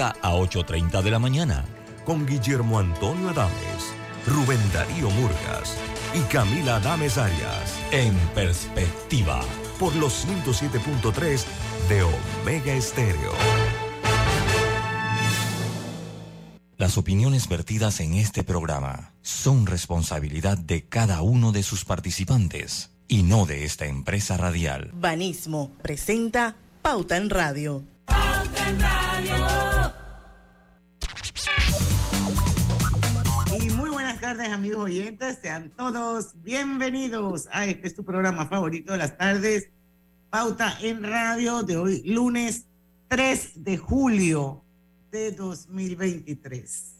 7.30 a 8.30 de la mañana. Con Guillermo Antonio Adames, Rubén Darío Murgas y Camila Adames Arias. En perspectiva. Por los 107.3 de Omega Estéreo. Las opiniones vertidas en este programa son responsabilidad de cada uno de sus participantes y no de esta empresa radial. Banismo presenta Pauta en Radio. Pauta en Radio. Tardes amigos oyentes, sean todos bienvenidos a este es tu programa favorito de las tardes, Pauta en Radio de hoy, lunes 3 de julio de 2023.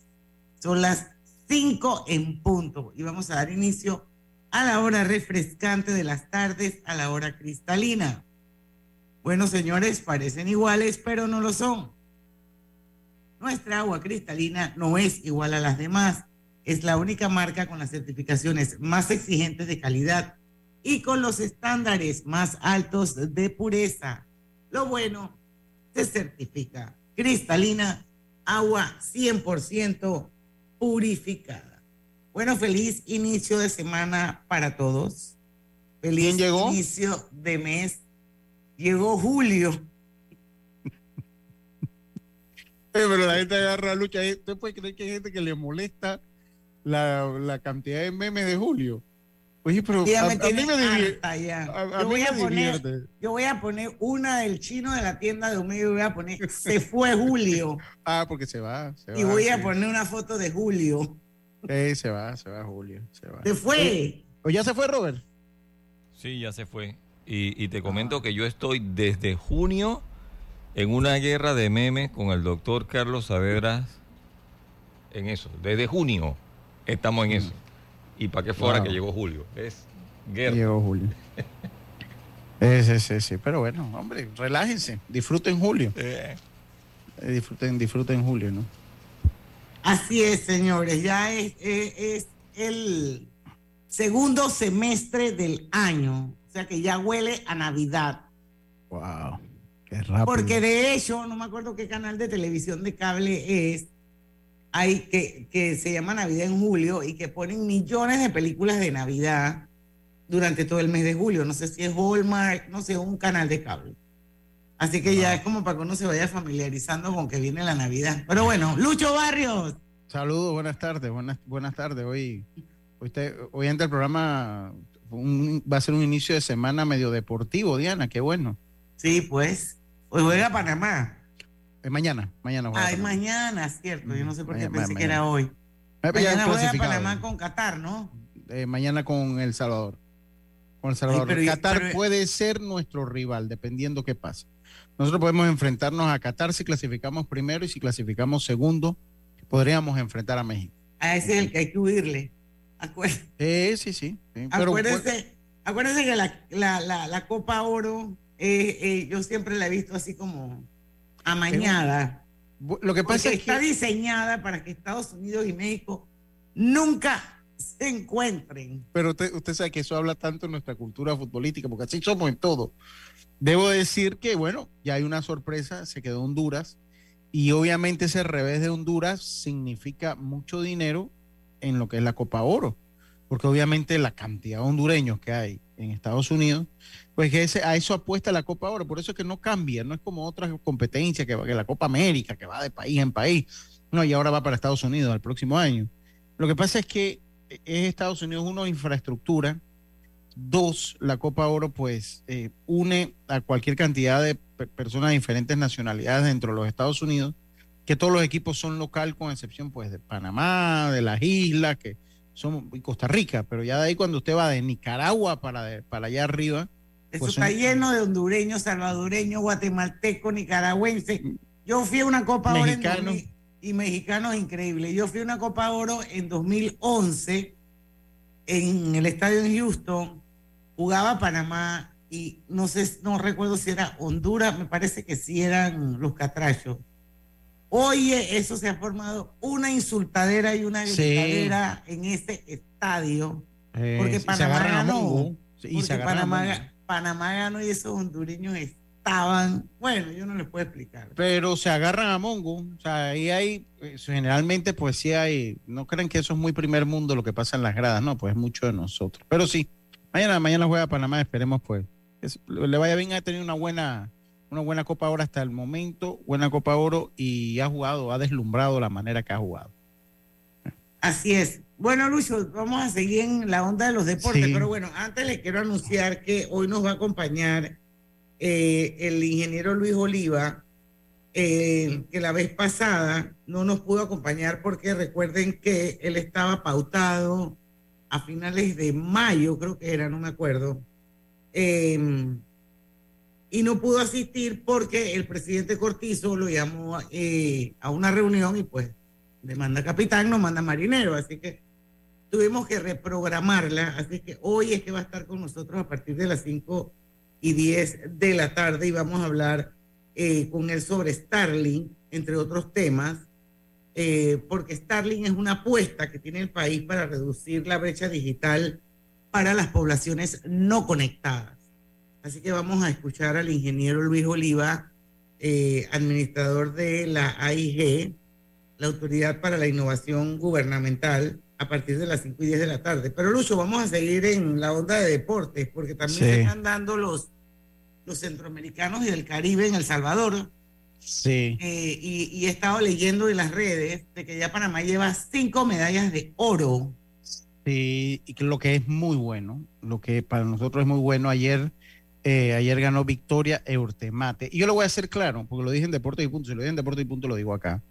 Son las 5 en punto y vamos a dar inicio a la hora refrescante de las tardes, a la hora cristalina. Bueno, señores, parecen iguales, pero no lo son. Nuestra agua cristalina no es igual a las demás. Es la única marca con las certificaciones más exigentes de calidad y con los estándares más altos de pureza. Lo bueno se certifica cristalina, agua 100% purificada. Bueno, feliz inicio de semana para todos. Feliz inicio de mes. Llegó julio. pero la gente agarra lucha. ¿Usted puede creer que hay gente que le molesta la, la cantidad de memes de julio? Oye, pero a, mí me divierte. yo, voy a poner, yo voy a poner una del chino de la tienda de Omega y voy a poner se fue Julio. ah, porque se va. y voy a poner una foto de Julio. Sí, se va, se va Julio. Se, va. se fue. ¿O ya se fue Robert? Sí, ya se fue. Y, te comento que yo estoy desde junio en una guerra de memes con el doctor Carlos Saavedra en eso. Desde junio estamos en eso. Y para qué fuera que llegó Julio. Es guerra. Llegó Julio. sí, sí, sí. Pero bueno, hombre, relájense. Disfruten Julio. Eh, disfruten, disfruten Julio, ¿no? Así es, señores. Ya es, es, el segundo semestre del año. O sea que ya huele a Navidad. Wow. Qué rápido. Porque de hecho, no me acuerdo qué canal de televisión de cable es, hay que, que se llama Navidad en julio y que ponen millones de películas de Navidad durante todo el mes de julio. No sé si es Hallmark, no sé, un canal de cable. Así que ya es como para que uno se vaya familiarizando con que viene la Navidad. Pero bueno, Lucho Barrios. Saludos, buenas tardes, buenas, buenas tardes. Hoy, hoy, hoy entra el programa, va a ser un inicio de semana medio deportivo, Diana, qué bueno. Sí, pues. Hoy juega Panamá. Es mañana, mañana. Ah, es mañana, cierto. Yo no sé por qué pensé que era hoy. Mañana juega Panamá con Qatar, ¿no? Eh, mañana con El Salvador. Con El Salvador. Qatar puede ser nuestro rival, dependiendo qué pase. Nosotros podemos enfrentarnos a Qatar si clasificamos primero y si clasificamos segundo, podríamos enfrentar a México. A ese es el que hay que huirle. Sí, sí, sí. acuérdense, acuérdense, que la, la, la, Copa Oro, eh, eh, yo siempre la he visto así como amañada. Lo que pasa es que está diseñada para que Estados Unidos y México nunca se encuentren. Pero usted, usted sabe que eso habla tanto en nuestra cultura futbolística, porque así somos en todo. Debo decir que, bueno, ya hay una sorpresa, se quedó Honduras, y obviamente ese revés de Honduras significa mucho dinero en lo que es la Copa Oro, porque obviamente la cantidad de hondureños que hay en Estados Unidos pues a eso apuesta la Copa ahora, por eso es que no cambia, no es como otras competencias que, que la Copa América, que va de país en país, no, y ahora va para Estados Unidos el próximo año. Lo que pasa es que es Estados Unidos, uno, infraestructura, dos, la Copa Oro pues eh, une a cualquier cantidad de personas de diferentes nacionalidades dentro de los Estados Unidos, que todos los equipos son local con excepción pues de Panamá, de las islas, que son y Costa Rica, pero ya de ahí cuando usted va de Nicaragua para, para allá arriba, eso pues está lleno de hondureños, salvadoreños, guatemaltecos, nicaragüenses. Yo fui a una Copa Oro y mexicanos increíbles. Yo fui a una Copa Oro en 2011 en el estadio en Houston. Jugaba Panamá y no sé, no recuerdo si era Honduras, me parece que sí eran los catrachos. Oye, eso se ha formado una insultadera y una gritadera en ese estadio. Eh, porque Panamá ganó. y Panamá, Panamá ganó y esos hondureños estaban. Bueno, yo no les puedo explicar. Pero se agarran a Mongo. O sea, ahí hay, pues, generalmente, pues sí hay. No creen que eso es muy primer mundo lo que pasa en las gradas, no, pues es mucho de nosotros. Pero sí, mañana, mañana juega Panamá, esperemos pues. le vaya bien, ha tenido una buena, una buena Copa Oro hasta el momento, buena Copa Oro y ha jugado, ha deslumbrado la manera que ha jugado. Así es. Bueno, Lucho, vamos a seguir en la onda de los deportes, pero bueno, antes les quiero anunciar que hoy nos va a acompañar eh, el ingeniero Luis Oliva, eh, que la vez pasada no nos pudo acompañar porque recuerden que él estaba pautado a finales de mayo, creo que era, no me acuerdo, em, y no pudo asistir porque el presidente Cortizo lo llamó eh, a una reunión y pues le manda capitán, no manda marinero, así que tuvimos que reprogramarla, así que hoy es que va a estar con nosotros a partir de las 5 y 10 de la tarde y vamos a hablar eh, con él sobre Starling, entre otros temas, eh, porque Starling es una apuesta que tiene el país para reducir la brecha digital para las poblaciones no conectadas. Así que vamos a escuchar al ingeniero Luis Oliva, eh, administrador de la AIG, la Autoridad para la Innovación Gubernamental, a partir de las 5 y 10 de la tarde. Pero Lucho, vamos a seguir en la onda de deportes, porque también se están dando los, los centroamericanos y del Caribe en El Salvador. Sí. Eh, y, he estado leyendo en las redes de que ya Panamá lleva cinco medallas de oro. Sí, y lo que es muy bueno, lo que para nosotros es muy bueno, ayer, eh, ayer ganó Victoria Eurtemate. Y yo lo voy a hacer claro, porque lo dije en Deporte y Punto, si lo dije en Deporte y Punto, lo digo acá.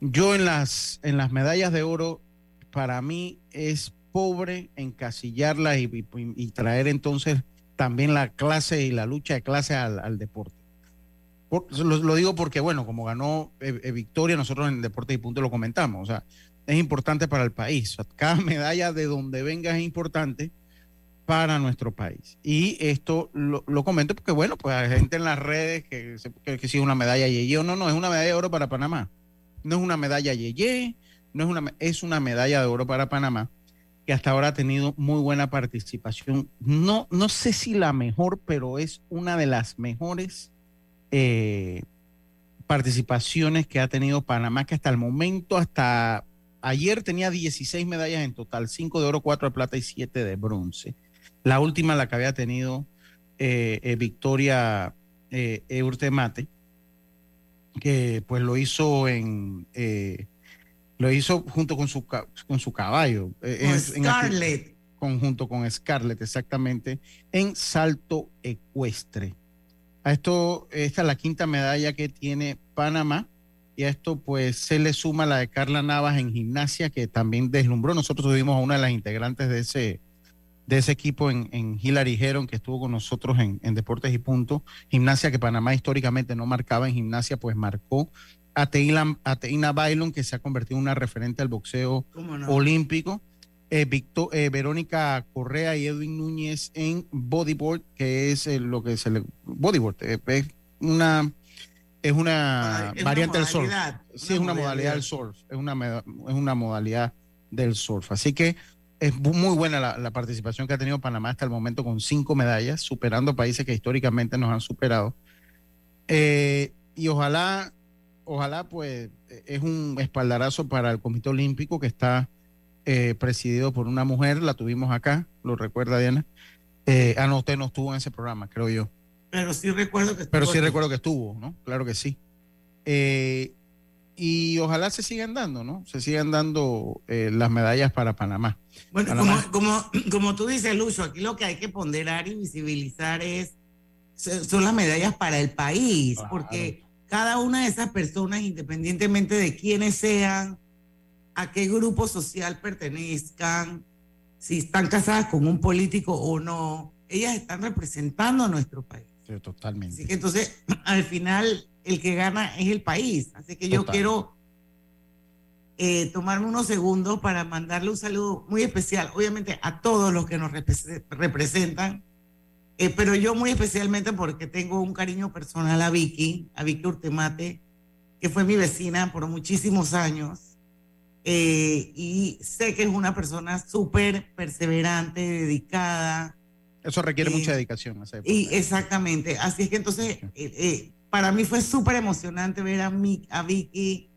Yo en las, en las medallas de oro para mí es pobre encasillarla y, traer entonces también la clase y la lucha de clase al, deporte. lo, digo porque, bueno, como ganó eh, eh, Victoria, nosotros en Deporte y Punto lo comentamos, o sea, es importante para el país. cada medalla de donde venga es importante para nuestro país. Y esto lo, comento porque, bueno, pues hay gente en las redes que, que, que si es una medalla Yeye o no, no, es una medalla de oro para Panamá. No es una medalla Yeye, no es una, es una medalla de oro para Panamá que hasta ahora ha tenido muy buena participación. No, no sé si la mejor, pero es una de las mejores eh, participaciones que ha tenido Panamá, que hasta el momento, hasta ayer tenía 16 medallas en total, 5 de oro, 4 de plata y 7 de bronce. La última la que había tenido eh, eh, Victoria Eurtemate, que pues lo hizo en lo hizo junto con su, con su caballo. Eh, con Scarlett. conjunto con Scarlett, exactamente, en salto ecuestre. A esto, esta es la quinta medalla que tiene Panamá. Y a esto, pues, se le suma la de Carla Navas en gimnasia, que también deslumbró. Nosotros tuvimos a una de las integrantes de ese, de ese equipo en, en Hillary Heron, que estuvo con nosotros en, en Deportes y Punto. Gimnasia que Panamá históricamente no marcaba en gimnasia, pues marcó a Teina, Bailon, que se ha convertido en una referente al boxeo olímpico. Eh, eh, Verónica Correa y Edwin Núñez en bodyboard, que es eh, lo que se le bodyboard, es una es una variante del surf. Sí, es una modalidad del surf, es una es una modalidad del surf. Así que es muy buena la, la, participación que ha tenido Panamá hasta el momento con cinco medallas, superando países que históricamente nos han superado. y ojalá ojalá pues e, es un espaldarazo para el Comité Olímpico que está eh, presidido por una mujer, la tuvimos acá, lo recuerda Diana. Eh, ah, no, usted no estuvo en ese programa, creo yo. Pero sí recuerdo que estuvo. Pero sí recuerdo que estuvo, ¿no? Claro que sí. Eh, y ojalá se sigan dando, ¿no? Se sigan dando eh, las medallas para Panamá. Bueno, Como, como, como tú dices, Lucho, aquí lo que hay que ponderar y visibilizar es son las medallas para el país, porque cada una de esas personas, independientemente de quiénes sean, a qué grupo social pertenezcan, si están casadas con un político o no, ellas están representando a nuestro país. Sí, totalmente. Así que entonces, al final, el que gana es el país. Así que yo quiero eh, tomarme unos segundos para mandarle un saludo muy especial, obviamente, a todos los que nos representan eh, pero yo muy especialmente porque tengo un cariño personal a Vicky, a Vicky Urtemate, que fue mi vecina por muchísimos años. Eh, y sé que es una persona súper perseverante, dedicada, Eso requiere mucha dedicación. Y exactamente. Así es que entonces, eh, eh, para mí fue súper emocionante ver a, a Vicky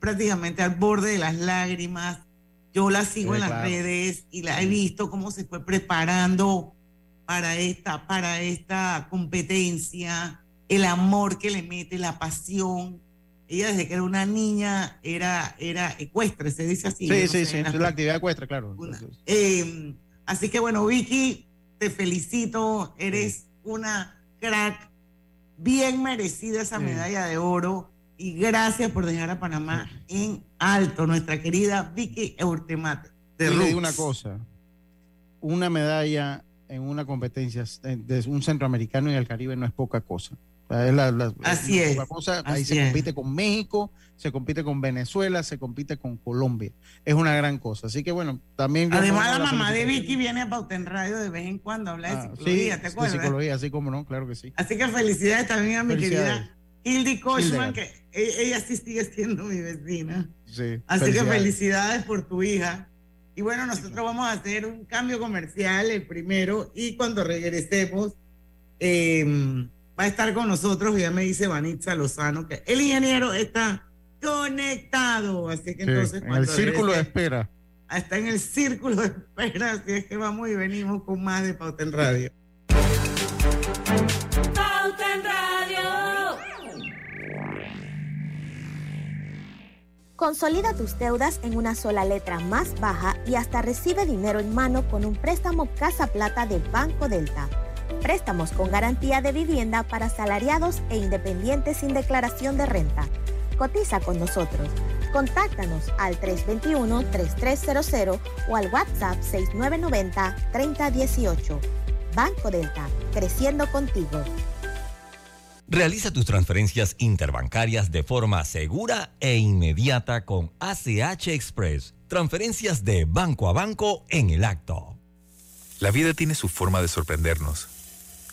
prácticamente al borde de las lágrimas. Yo la sigo en las redes y la he visto cómo se fue preparando para esta, para esta competencia, el amor que le mete, la pasión. Ella desde que era una niña era, era ecuestre, se dice así. Sí, sí, sí, es la actividad ecuestre, claro. Em, así que bueno, Vicky, te felicito, eres una crack, bien merecida esa medalla de oro y gracias por dejar a Panamá en alto, nuestra querida Vicky Eurtemate. Te digo una cosa, una medalla en una competencia de un centroamericano y el Caribe no es poca cosa. Así es. ahí se compite con México, se compite con Venezuela, se compite con Colombia. Es una gran cosa. Así que bueno, también. Además, la, mamá de Vicky viene a Pauten Radio de vez en cuando a hablar de ah, psicología, ¿te acuerdas? De psicología, así como no, claro que sí. Así que felicidades también a mi querida Hildy Kochman, que e, ella sí sigue siendo mi vecina. Sí. Así que felicidades por tu hija. Y bueno, nosotros vamos a hacer un cambio comercial, el primero, y cuando regresemos. Eh, va a estar con nosotros, ya me dice Vanitza Lozano, que el ingeniero está conectado, así que entonces... En el círculo de espera. Está en el círculo de espera, así es que vamos y venimos con más de Pauta en Radio. Pauta en Radio. Consolida tus deudas en una sola letra más baja y hasta recibe dinero en mano con un préstamo Casa Plata del Banco Delta. Préstamos con garantía de vivienda para salariados e independientes sin declaración de renta. Cotiza con nosotros. Contáctanos al 321-3300 o al WhatsApp 6990-3018. Banco Delta, creciendo contigo. Realiza tus transferencias interbancarias de forma segura e inmediata con ACH Express. Transferencias de banco a banco en el acto. La vida tiene su forma de sorprendernos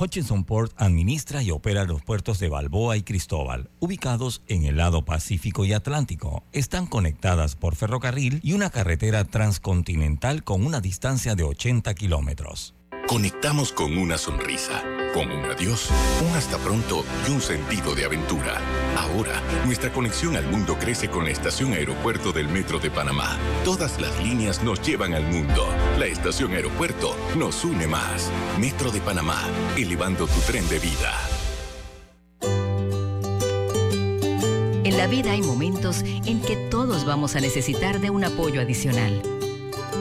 Hutchinson Port administra y opera los puertos de Balboa y Cristóbal, ubicados en el lado Pacífico y Atlántico. Están conectadas por ferrocarril y una carretera transcontinental con una distancia de 80 kilómetros. Conectamos con una sonrisa con un adiós, un hasta pronto y un sentido de aventura. Ahora, nuestra conexión al mundo crece con la estación aeropuerto del Metro de Panamá. Todas las líneas nos llevan al mundo. La estación aeropuerto nos une más. Metro de Panamá, elevando tu tren de vida. En la vida hay momentos en que todos vamos a necesitar de un apoyo adicional.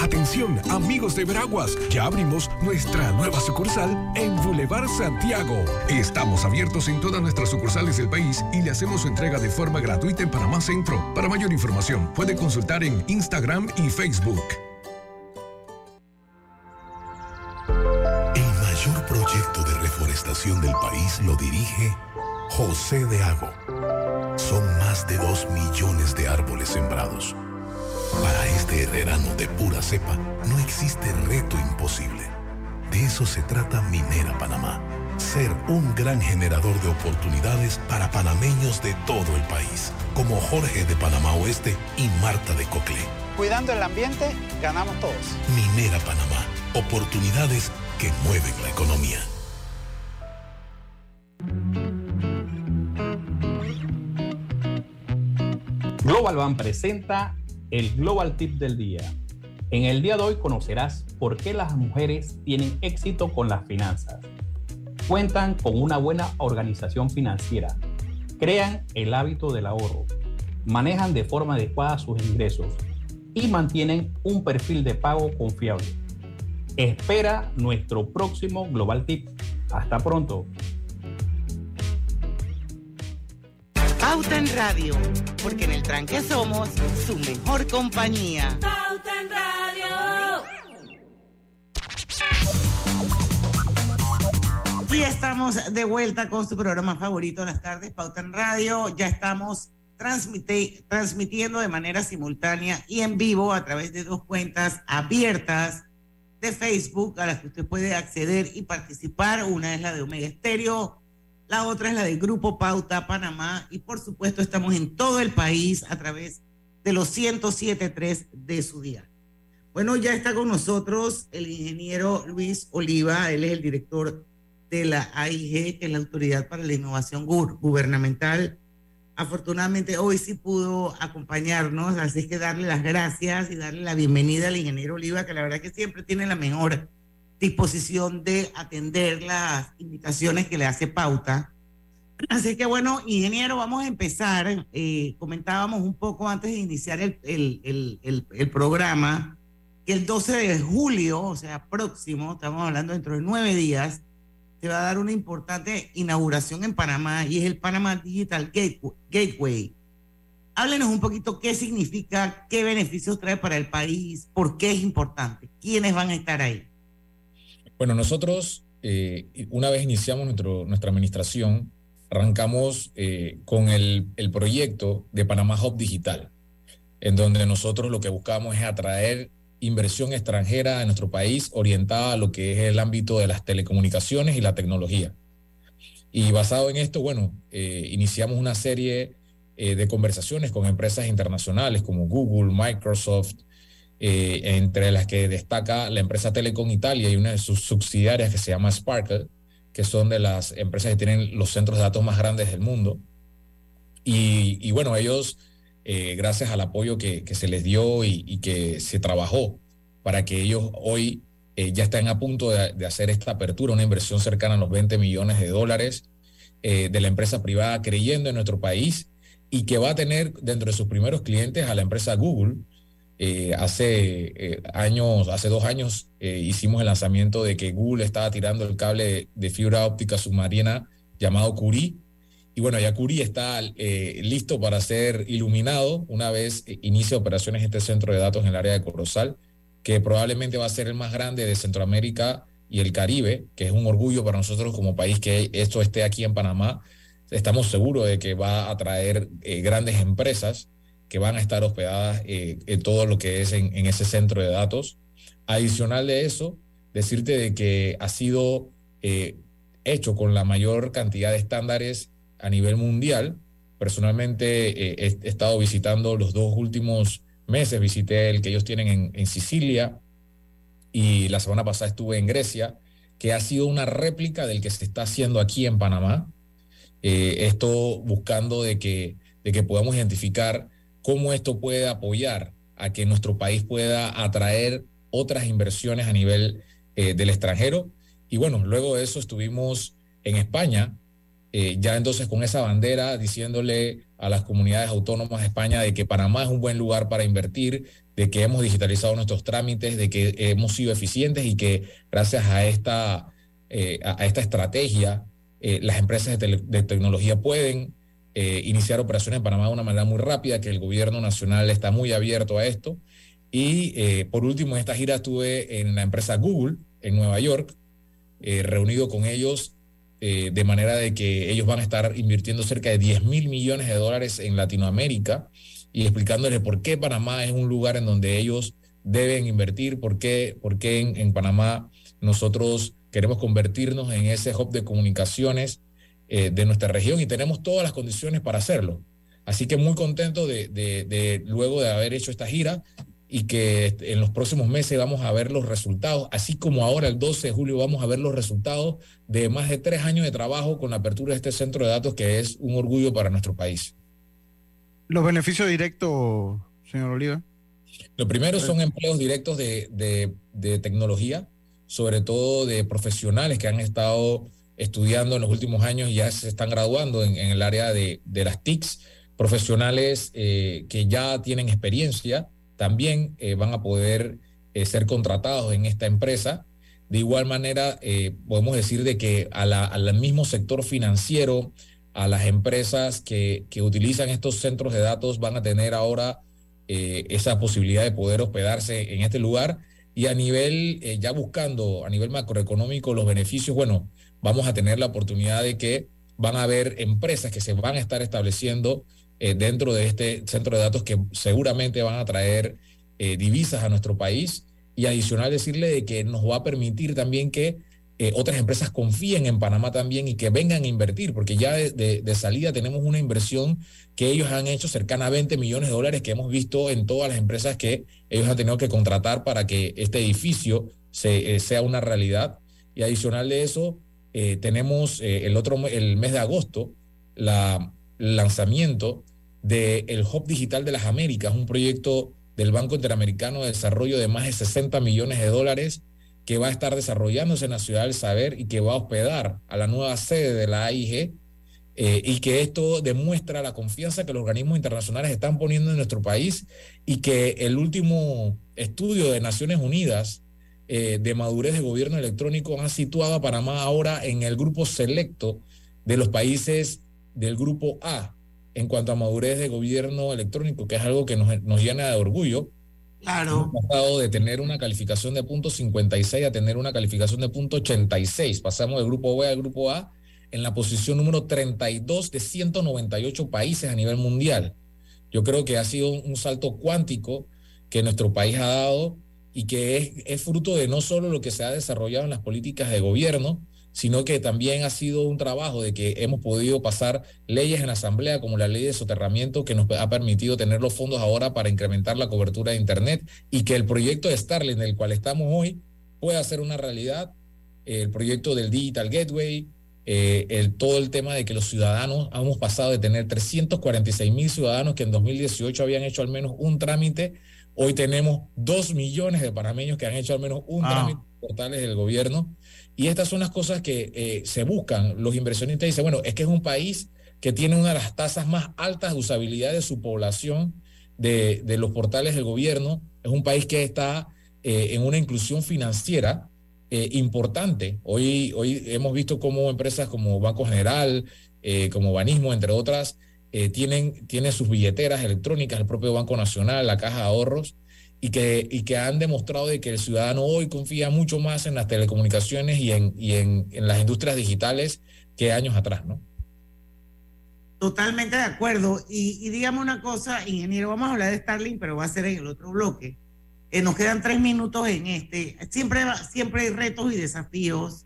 Atención, amigos de Veraguas, ya abrimos nuestra nueva sucursal en Boulevard Santiago. Estamos abiertos en todas nuestras sucursales del país y le hacemos su entrega de forma gratuita en Panamá Centro. Para mayor información, puede consultar en Instagram y Facebook. El mayor proyecto de reforestación del país lo dirige José de Ago. Son más de dos millones de árboles sembrados para este herrerano de pura cepa, no existe reto imposible. De eso se trata Minera Panamá. Ser un gran generador de oportunidades para panameños de todo el país, como Jorge de Panamá Oeste y Marta de Cocle. Cuidando el ambiente, ganamos todos. Minera Panamá. Oportunidades que mueven la economía. Global Bank presenta el Global Tip del día. En el día de hoy conocerás por qué las mujeres tienen éxito con las finanzas. Cuentan con una buena organización financiera, crean el hábito del ahorro, manejan de forma adecuada sus ingresos, y mantienen un perfil de pago confiable. Espera nuestro próximo Global Tip. Hasta pronto. Pauta en Radio, porque en el tranque somos su mejor compañía. Pauta en Radio. Y estamos de vuelta con su programa favorito de las tardes, Pauta en Radio. Ya estamos transmitiendo de manera simultánea y en vivo a través de dos cuentas abiertas de Facebook a las que usted puede acceder y participar. Una es la de Omega Estéreo, la otra es la del Grupo Pauta Panamá y por supuesto estamos en todo el país a través de los 107.3 de su día. Bueno, ya está con nosotros el ingeniero Luis Oliva, él es el director de la AIG, que es la Autoridad para la Innovación Gubernamental. Afortunadamente hoy sí pudo acompañarnos, así que darle las gracias y darle la bienvenida al ingeniero Oliva, que la verdad que siempre tiene la mejor disposición de atender las invitaciones que le hace Pauta. Así que bueno, ingeniero, vamos a empezar. Eh, comentábamos un poco antes de iniciar el, el, el, el, programa que el 12 de julio, o sea, próximo, estamos hablando dentro de nueve días, se va a dar una importante inauguración en Panamá y es el Panamá Digital Gateway. Háblenos un poquito qué significa, qué beneficios trae para el país, por qué es importante, quiénes van a estar ahí. Bueno, nosotros, eh, una vez iniciamos nuestra administración, arrancamos eh, con el, el, proyecto de Panamá Hub Digital, en donde nosotros lo que buscamos es atraer inversión extranjera en nuestro país orientada a lo que es el ámbito de las telecomunicaciones y la tecnología. Y basado en esto, bueno, eh, iniciamos una serie de conversaciones con empresas internacionales como Google, Microsoft, eh, entre las que destaca la empresa Telecom Italia y una de sus subsidiarias que se llama Sparkle, que son de las empresas que tienen los centros de datos más grandes del mundo. Y, bueno, ellos, eh, gracias al apoyo que, se les dio y, que se trabajó para que ellos hoy eh, ya estén a punto de, de, hacer esta apertura, una inversión cercana a los 20 millones de dólares de la empresa privada creyendo en nuestro país y que va a tener dentro de sus primeros clientes a la empresa Google, eh, hace eh, años, hace dos años, eh, hicimos el lanzamiento de que Google estaba tirando el cable de fibra óptica submarina llamado Curie. Y bueno, ya Curie está listo para ser iluminado una vez inicie operaciones este centro de datos en el área de Corozal, que probablemente va a ser el más grande de Centroamérica y el Caribe, que es un orgullo para nosotros como país que esto esté aquí en Panamá. Estamos seguros de que va a atraer grandes empresas que van a estar hospedadas eh, en todo lo que es en, ese centro de datos. Adicional de eso, decirte de que ha sido eh, hecho con la mayor cantidad de estándares a nivel mundial. Personalmente eh, he, estado visitando los dos últimos meses, visité el que ellos tienen en, en Sicilia y la semana pasada estuve en Grecia, que ha sido una réplica del que se está haciendo aquí en Panamá. esto buscando de que, de que podamos identificar cómo esto puede apoyar a que nuestro país pueda atraer otras inversiones a nivel eh, del extranjero. Y bueno, luego de eso estuvimos en España, eh, ya entonces con esa bandera diciéndole a las comunidades autónomas de España de que Panamá es un buen lugar para invertir, de que hemos digitalizado nuestros trámites, de que hemos sido eficientes y que gracias a esta, eh, a, esta estrategia las empresas de, de tecnología pueden eh, iniciar operaciones en Panamá de una manera muy rápida, que el gobierno nacional está muy abierto a esto. Y eh, por último, en esta gira estuve en la empresa Google en Nueva York, eh, reunido con ellos de manera de que ellos van a estar invirtiendo cerca de 10 mil millones de dólares en Latinoamérica y explicándoles por qué Panamá es un lugar en donde ellos deben invertir, por qué, por qué en, en Panamá nosotros queremos convertirnos en ese hub de comunicaciones eh, de nuestra región y tenemos todas las condiciones para hacerlo. Así que muy contento de, luego de haber hecho esta gira y que en los próximos meses vamos a ver los resultados, así como ahora el 12 de julio vamos a ver los resultados de más de tres años de trabajo con la apertura de este centro de datos que es un orgullo para nuestro país. Los beneficios directos, señor Oliva. Lo primero son empleos directos de, de tecnología, sobre todo de profesionales que han estado estudiando en los últimos años ya se están graduando en, el área de, las TICs, profesionales eh, que ya tienen experiencia también van a poder ser contratados en esta empresa. De igual manera, podemos decir de que al mismo sector financiero, a las empresas que, que, utilizan estos centros de datos van a tener ahora esa posibilidad de poder hospedarse en este lugar y a nivel, eh, ya buscando a nivel macroeconómico los beneficios, bueno, vamos a tener la oportunidad de que van a haber empresas que se van a estar estableciendo eh, dentro de este centro de datos que seguramente van a traer eh, divisas a nuestro país y adicional decirle de que nos va a permitir también que eh, otras empresas confíen en Panamá también y que vengan a invertir, porque ya de, salida tenemos una inversión que ellos han hecho cercana a 20 millones de dólares que hemos visto en todas las empresas que ellos han tenido que contratar para que este edificio se, sea una realidad. Y adicional de eso, eh, tenemos el otro el mes de agosto la lanzamiento del el Hub Digital de las Américas, un proyecto del Banco Interamericano de Desarrollo de más de 60 millones de dólares que va a estar desarrollándose en la ciudad del saber y que va a hospedar a la nueva sede de la AIG eh, y que esto demuestra la confianza que los organismos internacionales están poniendo en nuestro país y que el último estudio de Naciones Unidas eh, de madurez de gobierno electrónico ha situado a Panamá ahora en el grupo selecto de los países del grupo A en cuanto a madurez de gobierno electrónico, que es algo que nos, nos llena de orgullo Claro. Hemos pasado de tener una calificación de punto 56 a tener una calificación de punto 86. Pasamos del grupo B al grupo A en la posición número 32 de 198 países a nivel mundial. Yo creo que ha sido un salto cuántico que nuestro país ha dado y que es, fruto de no solo lo que se ha desarrollado en las políticas de gobierno, sino que también ha sido un trabajo de que hemos podido pasar leyes en la Asamblea como la ley de soterramiento que nos ha permitido tener los fondos ahora para incrementar la cobertura de Internet y que el proyecto de Starlink, del cual estamos hoy, pueda ser una realidad. El proyecto del Digital Gateway, eh, el, todo el tema de que los ciudadanos hemos pasado de tener 346 mil ciudadanos que en 2018 habían hecho al menos un trámite, hoy tenemos 2 millones de panameños que han hecho al menos un trámite en portales del gobierno y estas son las cosas que eh, se buscan. Los inversionistas dicen, bueno, es que es un país que tiene una de las tasas más altas de usabilidad de su población de, los portales del gobierno. Es un país que está eh, en una inclusión financiera eh, importante. Hoy, hoy hemos visto cómo empresas como Banco General, como Banismo, entre otras, tienen, tienen sus billeteras electrónicas, el propio Banco Nacional, la Caja de Ahorros y que, y que han demostrado de que el ciudadano hoy confía mucho más en las telecomunicaciones y en, y en, en las industrias digitales que años atrás, ¿no? Totalmente de acuerdo. Y, y, dígame una cosa, ingeniero, vamos a hablar de Starlink, pero va a ser en el otro bloque. Eh, nos quedan tres minutos en este. Siempre, siempre hay retos y desafíos.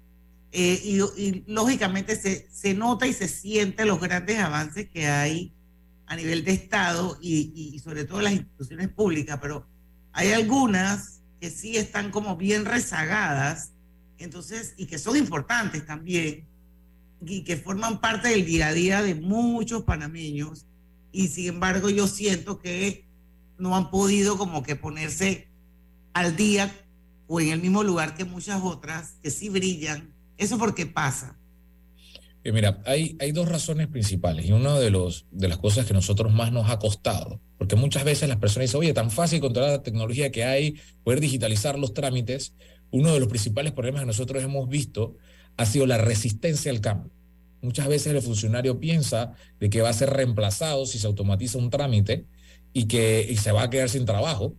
Eh, y, y, lógicamente se, se, nota y se siente los grandes avances que hay a nivel de Estado y, y sobre todo las instituciones públicas, pero hay algunas que sí están como bien rezagadas, entonces, y que son importantes también, y que forman parte del día a día de muchos panameños, y sin embargo yo siento que no han podido como que ponerse al día o en el mismo lugar que muchas otras que sí brillan. ¿Eso por qué pasa? Eh, mira, hay, hay dos razones principales y una de, los, de las cosas que nosotros más nos ha costado porque muchas veces las personas dicen, oye, tan fácil controlar la tecnología que hay, poder digitalizar los trámites. Uno de los principales problemas que nosotros hemos visto ha sido la resistencia al cambio. Muchas veces el funcionario piensa de que va a ser reemplazado si se automatiza un trámite y que se va a quedar sin trabajo.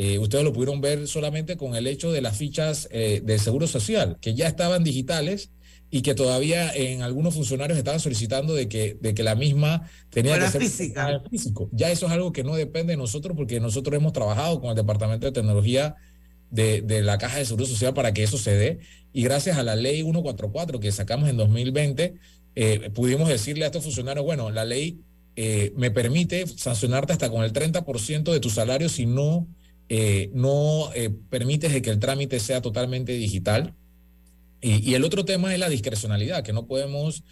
Eh, ustedes lo pudieron ver solamente con el hecho de las fichas eh, del Seguro Social, que ya estaban digitales y que todavía en algunos funcionarios estaban solicitando de que, de que la misma tenía que ser física. físico. Ya eso es algo que no depende de nosotros porque nosotros hemos trabajado con el Departamento de Tecnología de, de, la Caja de Seguro Social para que eso se dé y gracias a la ley 144 que sacamos en 2020 eh, pudimos decirle a estos funcionarios, bueno, la ley eh, me permite sancionarte hasta con el 30% de tu salario si no, eh, no permites de que el trámite sea totalmente digital. Y, el otro tema es la discrecionalidad, que no podemos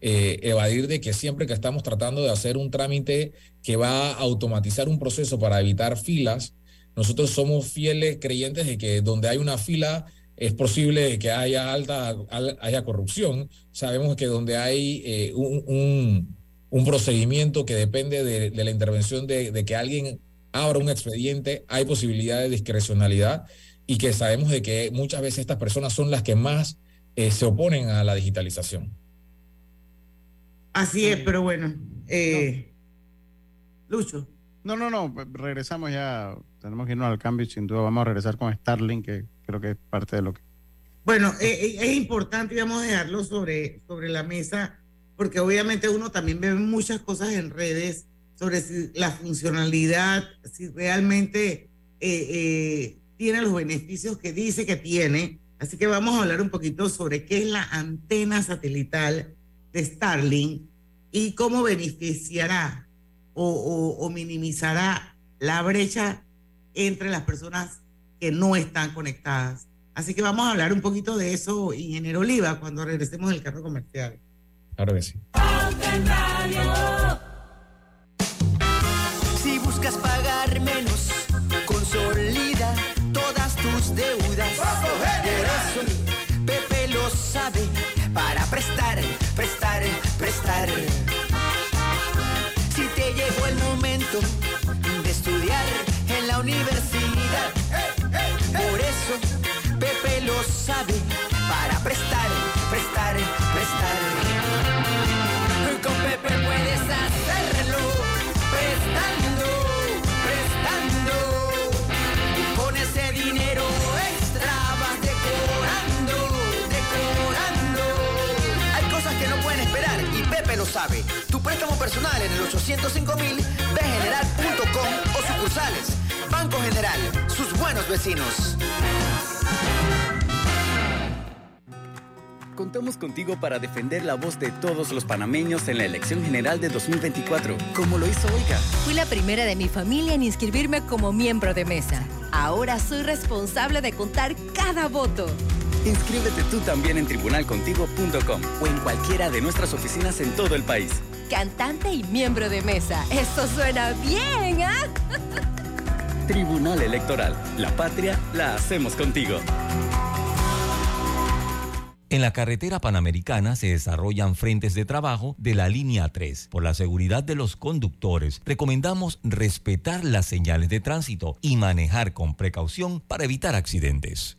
eh, evadir de que siempre que estamos tratando de hacer un trámite que va a automatizar un proceso para evitar filas, nosotros somos fieles creyentes de que donde hay una fila es posible que haya alta haya corrupción. Sabemos que donde hay eh, un, un, procedimiento que depende de, la intervención de, que alguien abra un expediente, hay posibilidad de discrecionalidad y que sabemos de que muchas veces estas personas son las que más eh, se oponen a la digitalización. Así es, pero bueno. Eh, Lucho. No, no, no, regresamos ya, tenemos que irnos al cambio y sin duda vamos a regresar con Starlink, que creo que es parte de lo que... Bueno, eh, es importante, vamos a dejarlo sobre, sobre la mesa, porque obviamente uno también ve muchas cosas en redes sobre si la funcionalidad, si realmente eh, tiene los beneficios que dice que tiene. Así que vamos a hablar un poquito sobre qué es la antena satelital de Starlink y cómo beneficiará o, minimizará la brecha entre las personas que no están conectadas. Así que vamos a hablar un poquito de eso, ingeniero Oliva, cuando regresemos del carro comercial. Claro que sí. excited. Sabe préstamo personal en el 805 mil bgeneral.com o sucursales. Banco General, sus buenos vecinos. Contamos contigo para defender la voz de todos los panameños en la elección general de 2024, como lo hizo Oiga. Fui la primera de mi familia en inscribirme como miembro de mesa. Ahora soy responsable de contar cada voto. Inscríbete tú también en tribunalcontigo.com o en cualquiera de nuestras oficinas en todo el país cantante y miembro de mesa. Eso suena bien, ¿ah? Tribunal Electoral. La patria la hacemos contigo. En la carretera panamericana se desarrollan frentes de trabajo de la línea 3. Por la seguridad de los conductores, recomendamos respetar las señales de tránsito y manejar con precaución para evitar accidentes.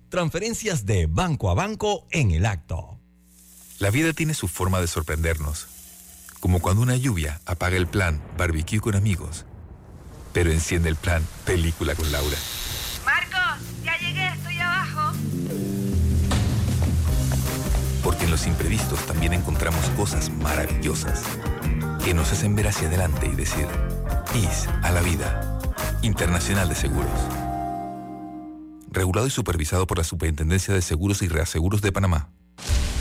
Transferencias de banco a banco en el acto. La vida tiene su forma de sorprendernos, como cuando una lluvia apaga el plan barbecue con amigos, pero enciende el plan película con Laura. Marcos, ya llegué, estoy abajo. Porque en los imprevistos también encontramos cosas maravillosas que nos hacen ver hacia adelante y decir, IS a la vida, Internacional de Seguros regulado y supervisado por la Superintendencia de Seguros y Reaseguros de Panamá.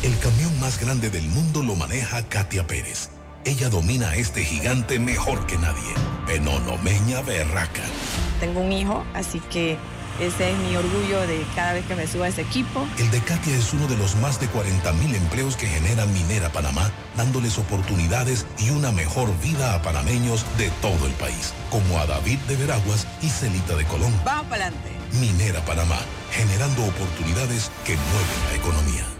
El camión más grande del mundo lo maneja Katia Pérez. Ella domina este gigante mejor que nadie. Penonomeña Berraca. Tengo un hijo, así que ese es mi orgullo de cada vez que me suba a ese equipo. El de Katia es uno de los más de 40 mil empleos que genera Minera Panamá, dándoles oportunidades y una mejor vida a panameños de todo el país, como a David de Veraguas y Celita de Colón. Vamos para adelante. Minera Panamá, generando oportunidades que mueven la economía.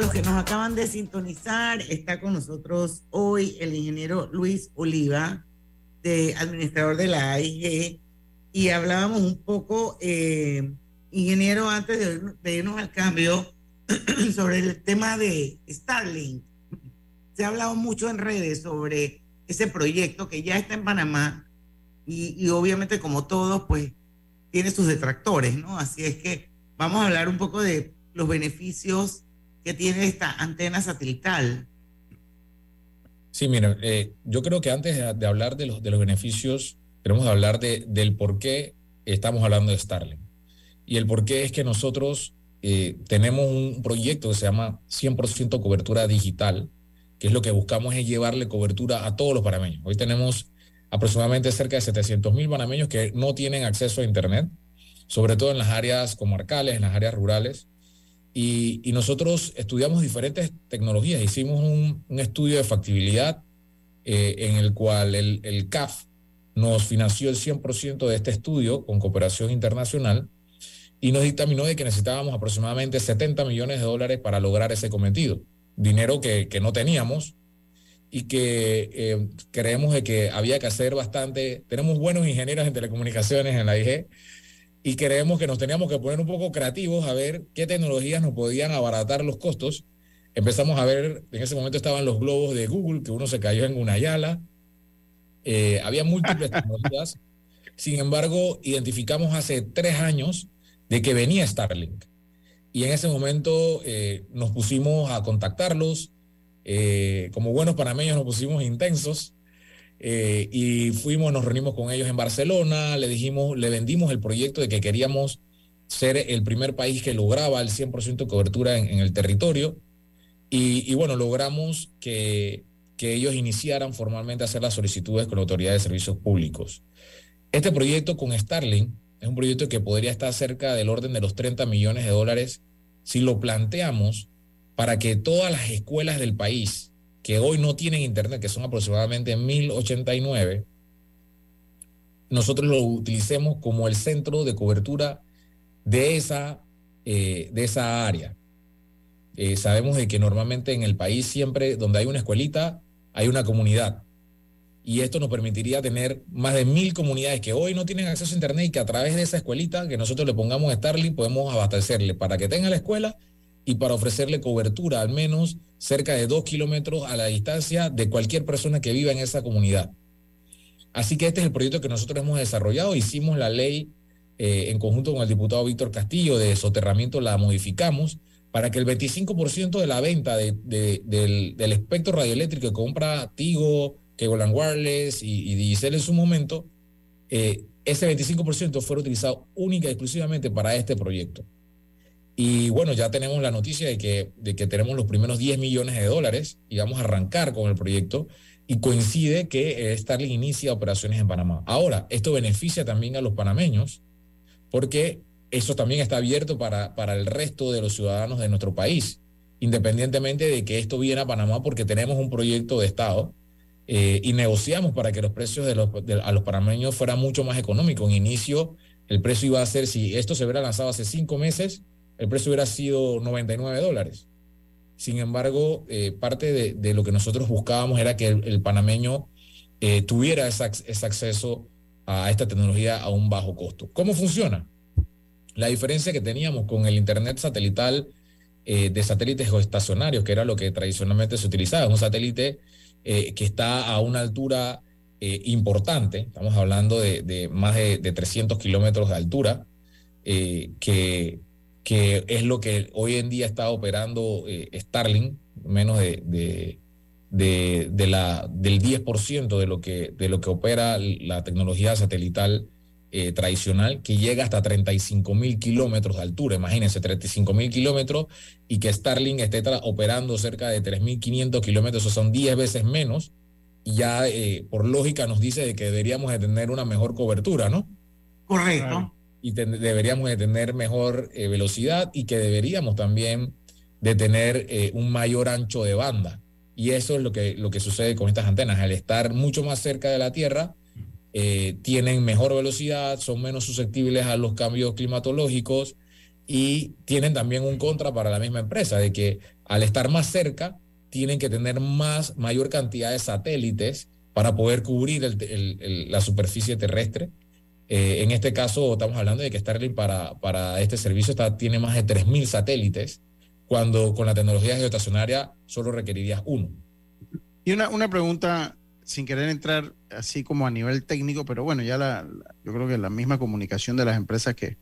Los que nos acaban de sintonizar, está con nosotros hoy el ingeniero Luis Oliva, de administrador de la AIG, y hablábamos un poco, eh, ingeniero, antes de, de irnos al cambio, sobre el tema de Starlink. Se ha hablado mucho en redes sobre ese proyecto que ya está en Panamá y, y obviamente como todos, pues tiene sus detractores, ¿no? Así es que vamos a hablar un poco de los beneficios que tiene esta antena satelital. Sí, mira, eh, yo creo que antes de, hablar de los, de los beneficios, queremos hablar de, del por qué estamos hablando de Starlink. Y el por qué es que nosotros eh, tenemos un proyecto que se llama 100% cobertura digital, que es lo que buscamos es llevarle cobertura a todos los panameños. Hoy tenemos aproximadamente cerca de 700 mil panameños que no tienen acceso a Internet, sobre todo en las áreas comarcales, en las áreas rurales. Y, nosotros estudiamos diferentes tecnologías. Hicimos un, estudio de factibilidad eh, en el cual el, el CAF nos financió el 100% de este estudio con cooperación internacional y nos dictaminó de que necesitábamos aproximadamente 70 millones de dólares para lograr ese cometido. Dinero que, que no teníamos y que eh, creemos de que había que hacer bastante. Tenemos buenos ingenieros en telecomunicaciones en la IG y creemos que nos teníamos que poner un poco creativos a ver qué tecnologías nos podían abaratar los costos. Empezamos a ver, en ese momento estaban los globos de Google, que uno se cayó en una yala. Eh, había múltiples tecnologías. Sin embargo, identificamos hace tres años de que venía Starlink. Y en ese momento eh, nos pusimos a contactarlos. Eh, como buenos panameños nos pusimos intensos. Eh, y fuimos, nos reunimos con ellos en Barcelona, le dijimos, le vendimos el proyecto de que queríamos ser el primer país que lograba el 100% de cobertura en, el territorio. Y, bueno, logramos que, que ellos iniciaran formalmente a hacer las solicitudes con la Autoridad de Servicios Públicos. Este proyecto con Starlink es un proyecto que podría estar cerca del orden de los 30 millones de dólares si lo planteamos para que todas las escuelas del país que hoy no tienen internet, que son aproximadamente 1089, nosotros lo utilicemos como el centro de cobertura de esa, eh, de esa área. Eh, sabemos de que normalmente en el país siempre donde hay una escuelita hay una comunidad. Y esto nos permitiría tener más de mil comunidades que hoy no tienen acceso a Internet y que a través de esa escuelita que nosotros le pongamos Starlink podemos abastecerle para que tenga la escuela y para ofrecerle cobertura al menos cerca de dos kilómetros a la distancia de cualquier persona que viva en esa comunidad. Así que este es el proyecto que nosotros hemos desarrollado. Hicimos la ley eh, en conjunto con el diputado Víctor Castillo de soterramiento, la modificamos para que el 25% de la venta de, de, del, espectro radioeléctrico que compra Tigo, Kegoland Wireless y, y en su momento, eh, ese 25% fuera utilizado única y exclusivamente para este proyecto. Y bueno, ya tenemos la noticia de que, de que tenemos los primeros 10 millones de dólares y vamos a arrancar con el proyecto y coincide que Starlink inicia operaciones en Panamá. Ahora, esto beneficia también a los panameños porque eso también está abierto para, para el resto de los ciudadanos de nuestro país, independientemente de que esto viene a Panamá porque tenemos un proyecto de Estado eh, y negociamos para que los precios de los, a los panameños fueran mucho más económicos. En inicio, el precio iba a ser, si esto se hubiera lanzado hace cinco meses, el precio hubiera sido 99 dólares. Sin embargo, eh, parte de, lo que nosotros buscábamos era que el, panameño eh, tuviera ese acceso a esta tecnología a un bajo costo. ¿Cómo funciona? La diferencia que teníamos con el Internet satelital eh, de satélites geoestacionarios, que era lo que tradicionalmente se utilizaba, un satélite que está a una altura importante, estamos hablando de, de más de, de, 300 kilómetros de altura, que, que, es lo que hoy en día está operando Starlink, menos de, de, de, la, del 10% de lo, que, de lo que opera la tecnología satelital eh, tradicional que llega hasta 35 mil kilómetros de altura. Imagínense, 35 mil kilómetros y que Starlink esté operando cerca de 3.500 kilómetros, eso son 10 veces menos. Y ya eh, por lógica nos dice de que deberíamos de tener una mejor cobertura, ¿no? Correcto. Y deberíamos de tener mejor eh, velocidad y que deberíamos también de tener eh, un mayor ancho de banda. Y eso es lo que, lo que sucede con estas antenas. Al estar mucho más cerca de la Tierra, eh, tienen mejor velocidad, son menos susceptibles a los cambios climatológicos y tienen también un contra para la misma empresa, de que al estar más cerca, tienen que tener más, mayor cantidad de satélites para poder cubrir la superficie terrestre. Eh, en este caso, estamos hablando de que Starlink para, para este servicio está, tiene más de 3.000 satélites, cuando con la tecnología geoestacionaria solo requerirías uno. Y una, una pregunta, sin querer entrar así como a nivel técnico, pero bueno, ya la, yo creo que la misma comunicación de las empresas que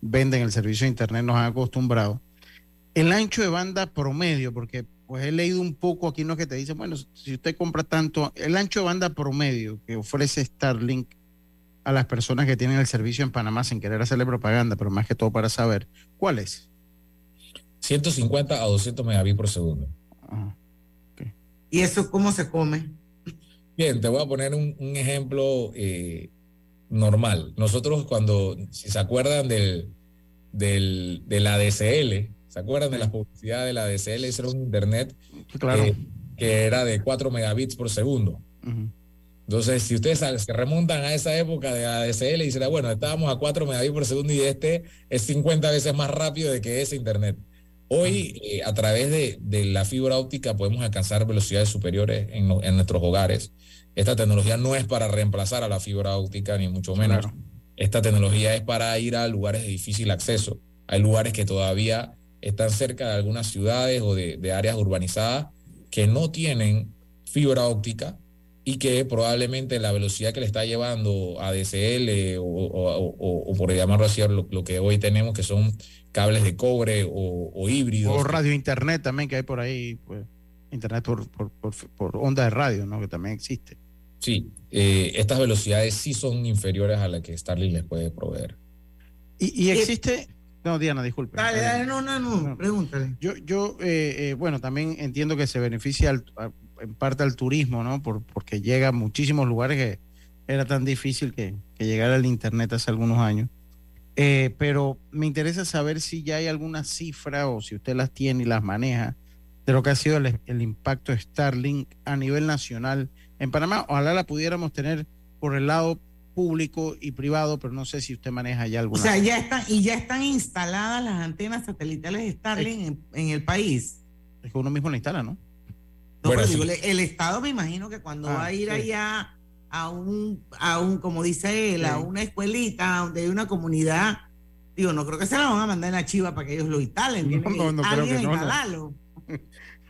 venden el servicio de Internet nos han acostumbrado. El ancho de banda promedio, porque pues he leído un poco aquí, no que te dicen, bueno, si usted compra tanto, el ancho de banda promedio que ofrece Starlink a las personas que tienen el servicio en Panamá, sin querer hacerle propaganda, pero más que todo para saber, ¿cuál es? 150 a 200 megabits por segundo. ¿Y eso cómo se come? Bien, te voy a poner un, un ejemplo eh, normal. Nosotros cuando, si se acuerdan del, del, de la DCL, ¿se acuerdan de las publicidades de la DCL? Ese era un internet Claro. eh, que era de 4 megabits por segundo. Entonces, si ustedes se remontan a esa época de la DCL y dicen, "Ah, bueno, estábamos a 4 megabits por segundo y este es 50 veces más rápido de que ese internet. Hoy, eh, a través de, de la fibra óptica, podemos alcanzar velocidades superiores en, en nuestros hogares. Esta tecnología no es para reemplazar a la fibra óptica, ni mucho menos. Esta tecnología es para ir a lugares de difícil acceso. Hay lugares que todavía están cerca de algunas ciudades o de, de áreas urbanizadas que no tienen fibra óptica y que probablemente la velocidad que le está llevando a DSL o, o- o- o por llamarlo así, lo, lo que hoy tenemos, que son cables de cobre o, o híbridos. O radio internet también que hay por ahí, pues, internet por, por, por, por onda de radio, ¿no? Que también existe. Sí, eh, estas velocidades sí son inferiores a las que Starlink les puede proveer. Y, y existe. No, Diana, disculpe. Dale, dale, no, no, no, pregúntale. Yo, yo eh, eh, bueno, también entiendo que se beneficia al- en parte al turismo, ¿no? Por, porque llega a muchísimos lugares que era tan difícil que, que llegara el Internet hace algunos años. Eh, pero me interesa saber si ya hay alguna cifra o si usted las tiene y las maneja de lo que ha sido el, el impacto de Starlink a nivel nacional en Panamá. Ojalá la pudiéramos tener por el lado público y privado, pero no sé si usted maneja ya O alguna. sea, ya están, y ya están instaladas las antenas satelitales de Starlink en, en el país. Es que uno mismo la instala, ¿no? No, pero digo, el Estado me imagino que cuando Ah, va a ir sí. allá a un, a un, como dice él, a una escuelita donde hay una comunidad, digo, no creo que se la van a mandar en la chiva para que ellos lo instalen. No, no, no creo alguien que no, no. instalarlo.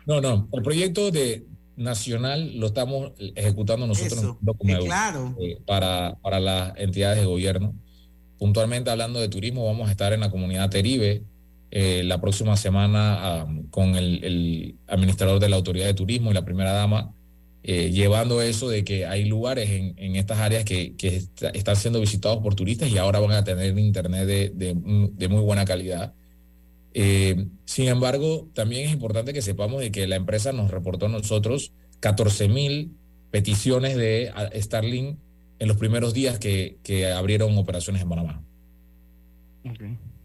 No, no, el proyecto de nacional lo estamos ejecutando nosotros Eso, EU, claro. eh, para, para las entidades de gobierno. Puntualmente hablando de turismo, vamos a estar en la comunidad Teribe eh, la próxima semana con el, el administrador de la Autoridad de Turismo y la primera dama, eh, llevando eso de que hay lugares en, en estas áreas que, que está- están siendo visitados por turistas y ahora van a tener internet de, de, de muy buena calidad. Eh, sin embargo, también es importante que sepamos de que la empresa nos reportó a nosotros 14 mil peticiones de Starlink en los primeros días que, que abrieron operaciones en Panamá.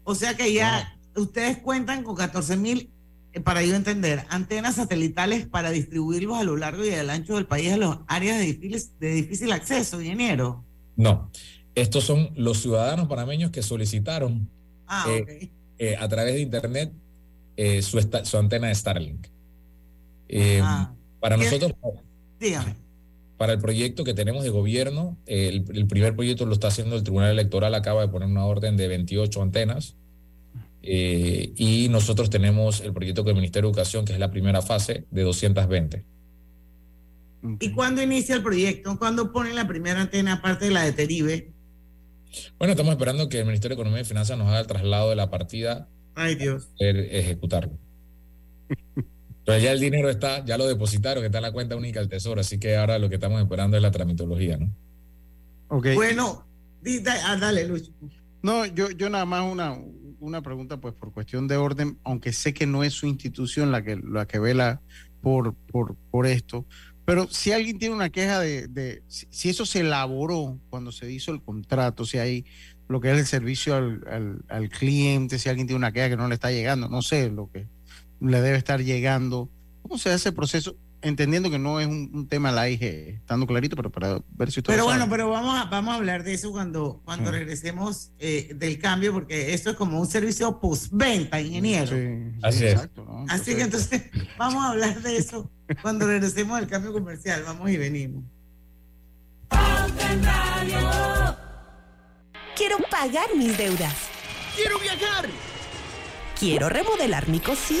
O sea que ya ustedes cuentan con 14 mil, eh, para yo entender, antenas satelitales para distribuirlos a lo largo y al ancho del país a las áreas de difícil, de difícil acceso, ingeniero. No, estos son los ciudadanos panameños que solicitaron Ah, eh, eh, a través de Internet eh, su, esta- su antena de Starlink. Para nosotros, Dígame. para el proyecto que tenemos de gobierno, el, el primer proyecto lo está haciendo el Tribunal Electoral, acaba de poner una orden de 28 antenas. Eh, y nosotros tenemos el proyecto del Ministerio de Educación, que es la primera fase, de 220. ¿Y cuándo inicia el proyecto? ¿Cuándo ponen la primera antena aparte de la de Teribe? Bueno, estamos esperando que el Ministerio de Economía y Finanzas nos haga el traslado de la partida Ay, Dios. para poder ejecutarlo. Pero ya el dinero está, ya lo depositaron, está en la cuenta única del Tesoro, así que ahora lo que estamos esperando es la tramitología, ¿no? Bueno, di- da- ah, dale, Lucho. No, yo, yo nada más una, una pregunta, pues por cuestión de orden, aunque sé que no es su institución la que, la que vela por, por, por esto, pero si alguien tiene una queja de, si, eso se elaboró cuando se hizo el contrato, si hay lo que es el servicio al, al, al cliente, si alguien tiene una queja que no le está llegando, no sé lo que le debe estar llegando, ¿cómo se hace el proceso? Entendiendo que no es un, un tema la IG, estando clarito, pero para ver si Pero bueno, pero vamos a, vamos a hablar de eso cuando, cuando regresemos eh, del cambio, porque esto es como un servicio postventa, ingeniero. Así es. Así que entonces vamos a hablar de eso cuando regresemos del cambio comercial. Vamos y venimos. Quiero pagar mis deudas. Quiero viajar. Quiero remodelar mi cocina.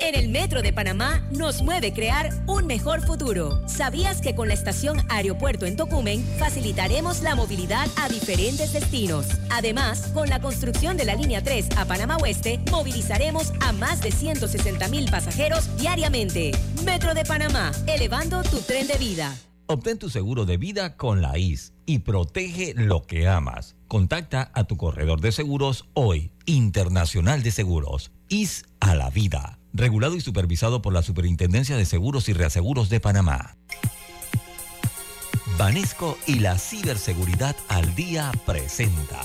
En el Metro de Panamá nos mueve crear un mejor futuro. ¿Sabías que con la estación Aeropuerto en Tocumen facilitaremos la movilidad a diferentes destinos? Además, con la construcción de la línea 3 a Panamá Oeste, movilizaremos a más de 160 mil pasajeros diariamente. Metro de Panamá, elevando tu tren de vida. Obtén tu seguro de vida con la IS y protege lo que amas. Contacta a tu corredor de seguros hoy, Internacional de Seguros, IS a la vida. Regulado y supervisado por la Superintendencia de Seguros y Reaseguros de Panamá. Banesco y la ciberseguridad al día presenta.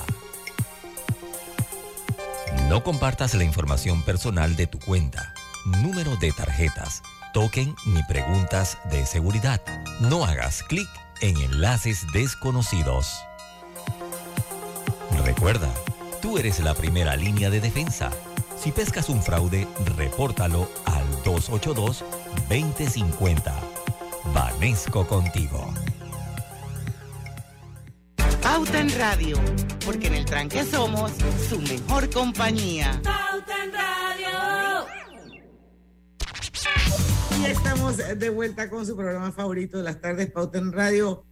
No compartas la información personal de tu cuenta, número de tarjetas, token ni preguntas de seguridad. No hagas clic en enlaces desconocidos. Recuerda, tú eres la primera línea de defensa. Si pescas un fraude, repórtalo al 282-2050. Banesco contigo. Pauta en Radio, porque en el tranque somos su mejor compañía. Pauta en Radio. Y estamos de vuelta con su programa favorito de las tardes, Pauta en Radio.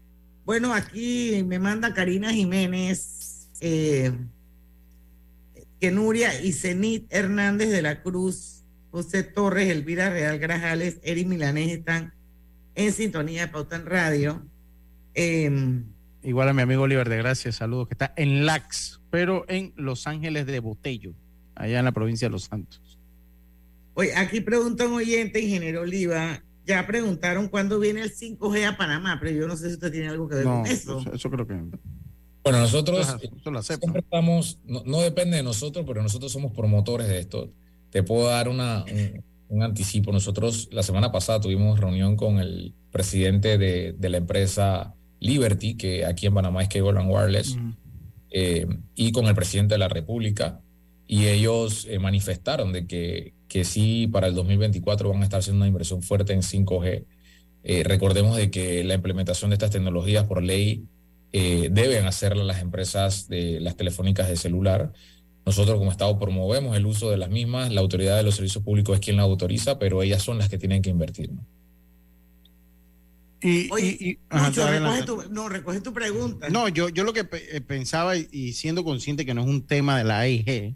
Bueno, aquí me manda Karina Jiménez, eh, que Nuria y Zenit Hernández de la Cruz, José Torres, Elvira Real Grajales, Eri Milanés están en sintonía de Pauta en Radio. Eh, Igual a mi amigo Oliver de Gracia, saludos, que está en Lax, pero en Los Ángeles de Botello, allá en la provincia de Los Santos. Oye, aquí pregunta un oyente, ingeniero Oliva, ya preguntaron cuándo viene el 5G a Panamá, pero yo no sé si usted tiene algo que ver No, con eso. eso, eso creo que. Bueno, nosotros acepto. siempre estamos, no, no depende de nosotros, pero nosotros somos promotores de esto. Te puedo dar una, un, un anticipo. Nosotros la semana pasada tuvimos reunión con el presidente de, de la empresa Liberty, que aquí en Panamá es Cable and Wireless, eh, y con el presidente de la República, y ellos eh, manifestaron de que, que sí, para el 2024 van a estar haciendo una inversión fuerte en 5G. Eh, recordemos de que la implementación de estas tecnologías por ley eh, deben hacerla las empresas de las telefónicas de celular. Nosotros como Estado promovemos el uso de las mismas, la autoridad de los servicios públicos es quien la autoriza, pero ellas son las que tienen que invertir. ¿no? Y, Oye, y- y- ajá, Lucho, adelante. recoge tu, no, recoge tu pregunta. No, yo, yo lo que pe- eh, pensaba y, siendo consciente que no es un tema de la AIG,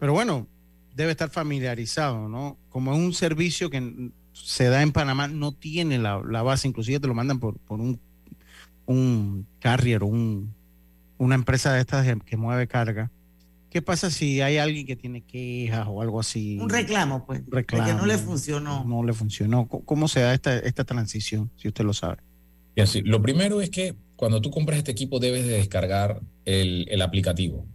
pero bueno, debe estar familiarizado, ¿no? Como es un servicio que se da en Panamá, no tiene la, la base, inclusive te lo mandan por, por un, un carrier, un, una empresa de estas que- que mueve carga. ¿Qué pasa si hay alguien que tiene quejas o algo así? Un reclamo, pues. reclamo. De que no le funcionó. No le funcionó. ¿Cómo- ¿Cómo se da esta, esta transición, si usted lo sabe? Bien, sí. Lo primero es que cuando tú compras este equipo debes de descargar el, el aplicativo.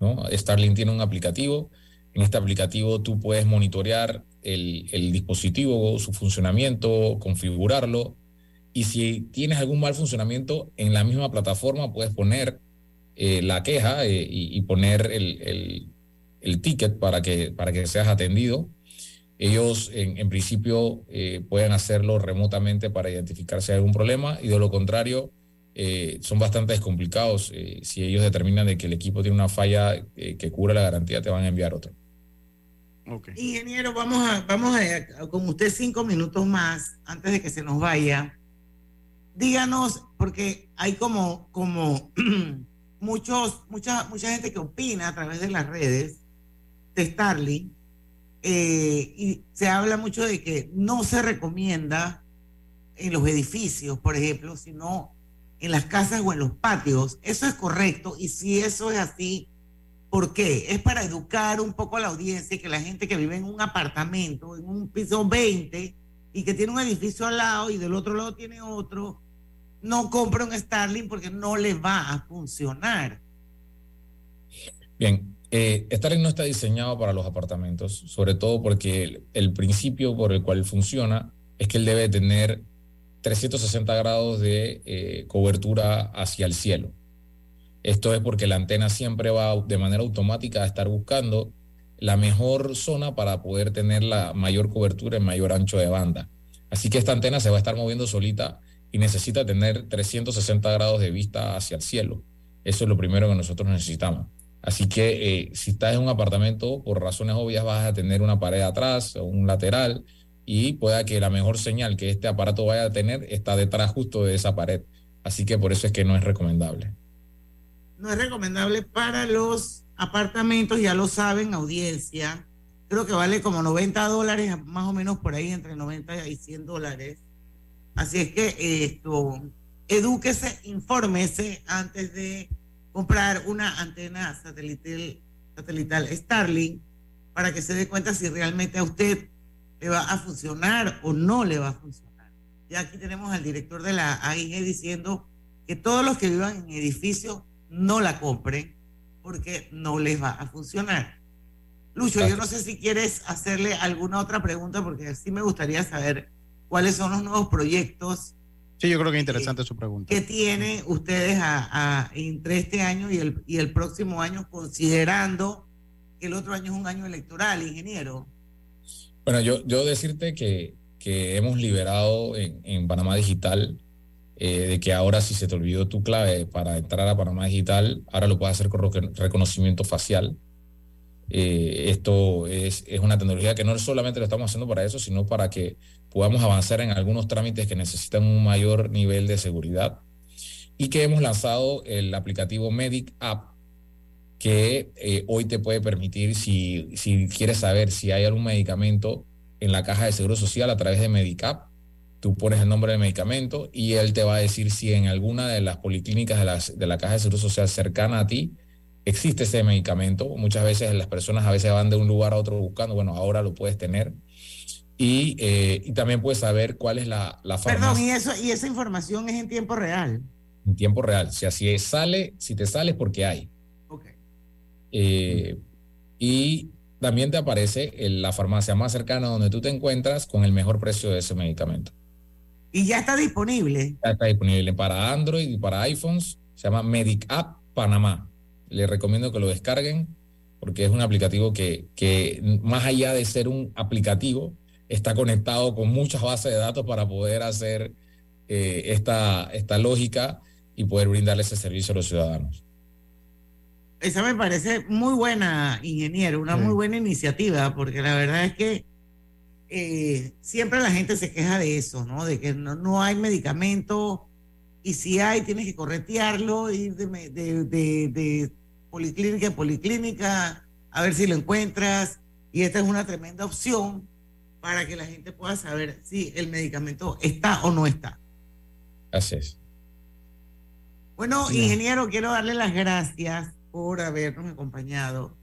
¿no? Starlink tiene un aplicativo. En este aplicativo tú puedes monitorear el, el dispositivo, su funcionamiento, configurarlo. Y si tienes algún mal funcionamiento, en la misma plataforma puedes poner eh, la queja eh, y, y, poner el, el, el, ticket para que, para que seas atendido. Ellos, en, en principio, eh, pueden hacerlo remotamente para identificar si hay algún problema y de lo contrario, eh, son bastante descomplicados. Eh, si ellos determinan de que el equipo tiene una falla eh, que cubra la garantía, te van a enviar otro. Okay. Ingeniero, vamos a, vamos a, con usted cinco minutos más antes de que se nos vaya. Díganos, porque hay como, como muchos, mucha, mucha gente que opina a través de las redes de Starlink eh, y se habla mucho de que no se recomienda en los edificios, por ejemplo, sino en las casas o en los patios. Eso es correcto y si eso es así, ¿por qué? Es para educar un poco a la audiencia que la gente que vive en un apartamento, en un piso 20 y que tiene un edificio al lado y del otro lado tiene otro, no compra un Starlink porque no le va a funcionar. Bien, eh, Starlink no está diseñado para los apartamentos, sobre todo porque el, principio por el cual funciona es que él debe tener 360 grados de eh, cobertura hacia el cielo. Esto es porque la antena siempre va de manera automática a estar buscando la mejor zona para poder tener la mayor cobertura y mayor ancho de banda. Así que esta antena se va a estar moviendo solita y necesita tener 360 grados de vista hacia el cielo. Eso es lo primero que nosotros necesitamos. Así que eh, si estás en un apartamento, por razones obvias vas a tener una pared atrás o un lateral y pueda que la mejor señal que este aparato vaya a tener está detrás justo de esa pared. Así que por eso es que no es recomendable. No es recomendable para los apartamentos, ya lo saben, audiencia. Creo que vale como 90 dólares, más o menos por ahí, entre 90 y 100 dólares. Así es que esto, edúquese, infórmese antes de comprar una antena satelital, satelital Starlink para que se dé cuenta si realmente a usted le va a funcionar o no le va a funcionar. Ya aquí tenemos al director de la AIG diciendo que todos los que vivan en edificios no la compren porque no les va a funcionar. Lucho, yo no sé si quieres hacerle alguna otra pregunta porque sí me gustaría saber cuáles son los nuevos proyectos. Sí, yo creo que es interesante eh, su pregunta. ¿Qué tienen ustedes a, a, entre este año y el, y el próximo año, considerando que el otro año es un año electoral, ingeniero? Bueno, yo, yo decirte que, que hemos liberado en, en Panamá Digital eh, de que ahora si se te olvidó tu clave para entrar a Panamá Digital, ahora lo puedes hacer con reconocimiento facial. Eh, esto es, es, una tecnología que no solamente lo estamos haciendo para eso, sino para que podamos avanzar en algunos trámites que necesitan un mayor nivel de seguridad. Y que hemos lanzado el aplicativo Medic App, que eh, hoy te puede permitir, si, si quieres saber si hay algún medicamento en la caja de Seguro Social a través de Medicap, tú pones el nombre del medicamento y él te va a decir si en alguna de las policlínicas de, las, de la caja de Seguro Social cercana a ti existe ese medicamento. Muchas veces las personas a veces van de un lugar a otro buscando, bueno, ahora lo puedes tener. Y, eh, y también puedes saber cuál es la, la farmacia. Perdón, y, eso, y esa información es en tiempo real. En tiempo real. Si así es, sale, si te sale es porque hay. Eh, y también te aparece en la farmacia más cercana donde tú te encuentras con el mejor precio de ese medicamento. Y ya está disponible. Ya está disponible para Android y para iPhones. Se llama Medic App Panamá. Les recomiendo que lo descarguen porque es un aplicativo que, que más allá de ser un aplicativo, está conectado con muchas bases de datos para poder hacer eh, esta, esta lógica y poder brindarle ese servicio a los ciudadanos. Esa me parece muy buena, ingeniero, una sí. muy buena iniciativa, porque la verdad es que eh, siempre la gente se queja de eso, ¿no? De que no, no hay medicamento y si hay, tienes que corretearlo, ir de, de, de, de policlínica en policlínica, a ver si lo encuentras. Y esta es una tremenda opción para que la gente pueda saber si el medicamento está o no está. Así es. Bueno, sí. ingeniero, quiero darle las gracias por habernos acompañado.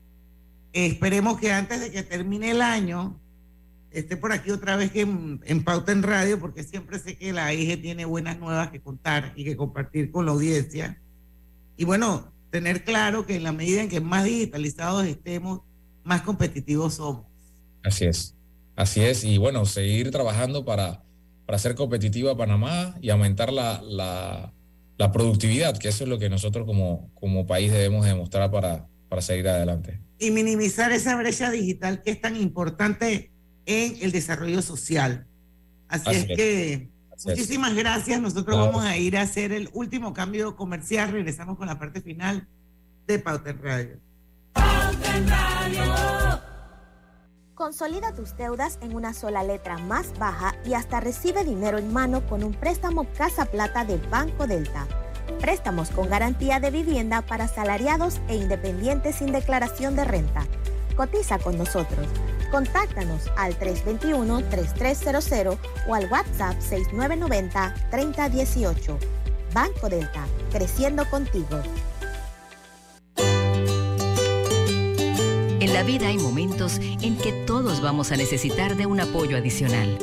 Esperemos que antes de que termine el año esté por aquí otra vez en, en Pauta en Radio, porque siempre sé que la IG tiene buenas nuevas que contar y que compartir con la audiencia. Y bueno, tener claro que en la medida en que más digitalizados estemos, más competitivos somos. Así es, así es. Y bueno, seguir trabajando para, para hacer competitiva Panamá y aumentar la, la, la, productividad, que eso es lo que nosotros como, como país debemos demostrar para, para seguir adelante. Y minimizar esa brecha digital que es tan importante en el desarrollo social. Así, es, que muchísimas gracias. Nosotros vamos a ir a hacer el último cambio comercial. Regresamos con la parte final de Pauta en Radio. Pauta en Radio. Consolida tus deudas en una sola letra más baja y hasta recibe dinero en mano con un préstamo Casa Plata de Banco Delta. Préstamos con garantía de vivienda para salariados e independientes sin declaración de renta. Cotiza con nosotros. Contáctanos al 321-3300 o al WhatsApp 6990-3018. Banco Delta, creciendo contigo. En la vida hay momentos en que todos vamos a necesitar de un apoyo adicional.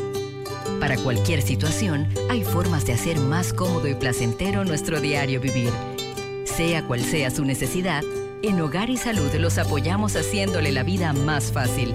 Para cualquier situación, hay formas de hacer más cómodo y placentero nuestro diario vivir. Sea cual sea su necesidad, en Hogar y Salud los apoyamos haciéndole la vida más fácil,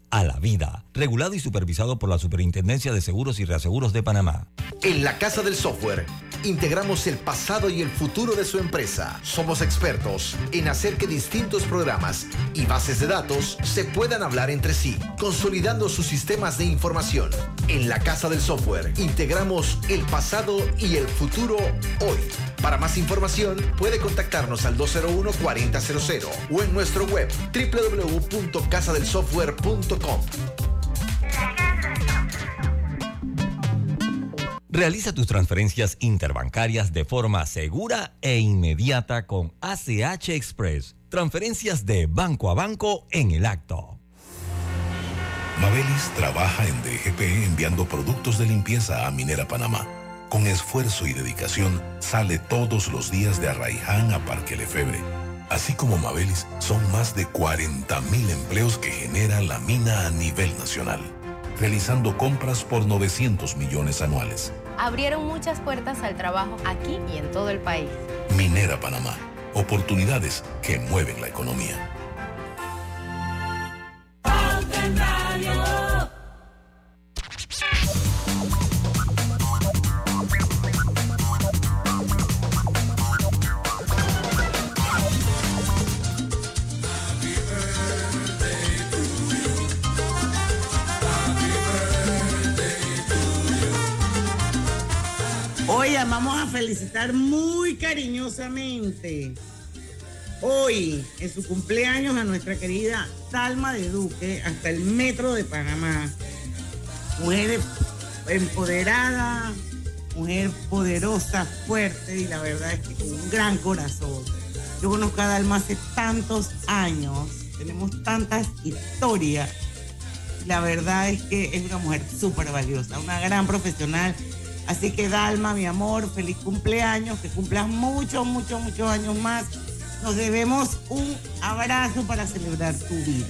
a la vida. Regulado y supervisado por la Superintendencia de Seguros y Reaseguros de Panamá. En la Casa del Software integramos el pasado y el futuro de su empresa. Somos expertos en hacer que distintos programas y bases de datos se puedan hablar entre sí, consolidando sus sistemas de información. En la Casa del Software integramos el pasado y el futuro hoy. Para más información puede contactarnos al 201-4000 o en nuestro web www.casadelsoftware.com. Realiza tus transferencias interbancarias de forma segura e inmediata con ACH Express. Transferencias de banco a banco en el acto. Mabelis trabaja en DGP enviando productos de limpieza a Minera Panamá. Con esfuerzo y dedicación sale todos los días de Arraiján a Parque Lefebre. Así como Mabelis, son más de 40.000 empleos que genera la mina a nivel nacional, realizando compras por 900 millones anuales. Abrieron muchas puertas al trabajo aquí y en todo el país. Minera Panamá, oportunidades que mueven la economía. Vamos a felicitar muy cariñosamente hoy en su cumpleaños a nuestra querida Salma de Duque hasta el metro de Panamá. Mujer empoderada, mujer poderosa, fuerte y la verdad es que con un gran corazón. Yo conozco a Dalma hace tantos años, tenemos tantas historias. La verdad es que es una mujer súper valiosa, una gran profesional. Así que Dalma, mi amor, feliz cumpleaños, que cumplas muchos, muchos, muchos años más. Nos debemos un abrazo para celebrar tu vida.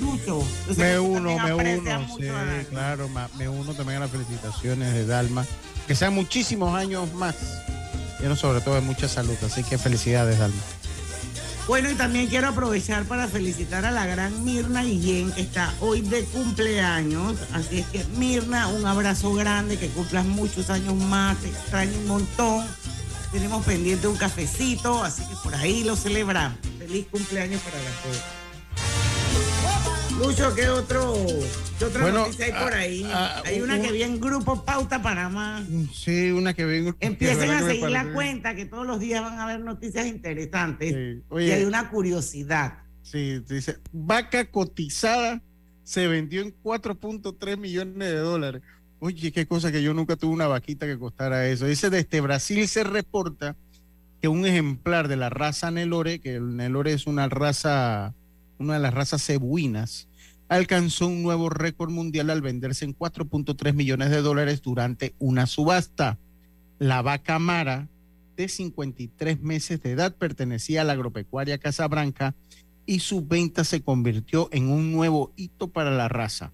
Lucho, Me uno, me uno, sí, claro, me uno también a las felicitaciones de Dalma. Que sean muchísimos años más, pero sobre todo de mucha salud. Así que felicidades, Dalma. Bueno, y también quiero aprovechar para felicitar a la gran Mirna Guillén, que está hoy de cumpleaños. Así es que, Mirna, un abrazo grande, que cumplas muchos años más, te extraño un montón. Tenemos pendiente un cafecito, así que por ahí lo celebramos. Feliz cumpleaños para las dos. Lucho, ¿qué otro, qué otra Bueno, noticia hay por ah, ahí? ah, hay una un- que vi en Grupo Pauta Panamá. Sí, una que vengo. Empiecen a seguir la cuenta que todos los días van a haber noticias interesantes. Oye. y hay una curiosidad. Sí, dice, vaca cotizada se vendió en 4.3 millones de dólares. Oye, qué cosa que yo nunca tuve una vaquita que costara eso. Dice, desde Brasil se reporta que un ejemplar de la raza Nelore, que el Nelore es una raza, una de las razas cebuinas, alcanzó un nuevo récord mundial al venderse en 4.3 millones de dólares durante una subasta. La vaca Mara, de 53 meses de edad, pertenecía a la agropecuaria Casabranca y su venta se convirtió en un nuevo hito para la raza.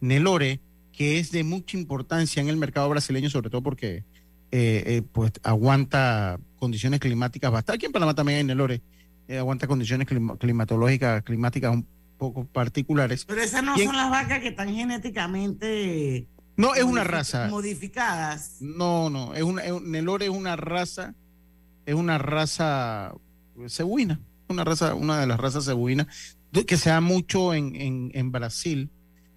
Nelore, que es de mucha importancia en el mercado brasileño, sobre todo porque eh, eh, pues aguanta condiciones climáticas bastante. Aquí en Panamá también hay Nelore, eh, aguanta condiciones clima- climatológicas, climáticas un poco particulares. Pero esas no en- son las vacas que están genéticamente No, es una raza. modificadas. No, no, es una, es Nelore es una raza, es una raza cebuina, una raza, una de las razas cebuinas que se da mucho en, en- en Brasil.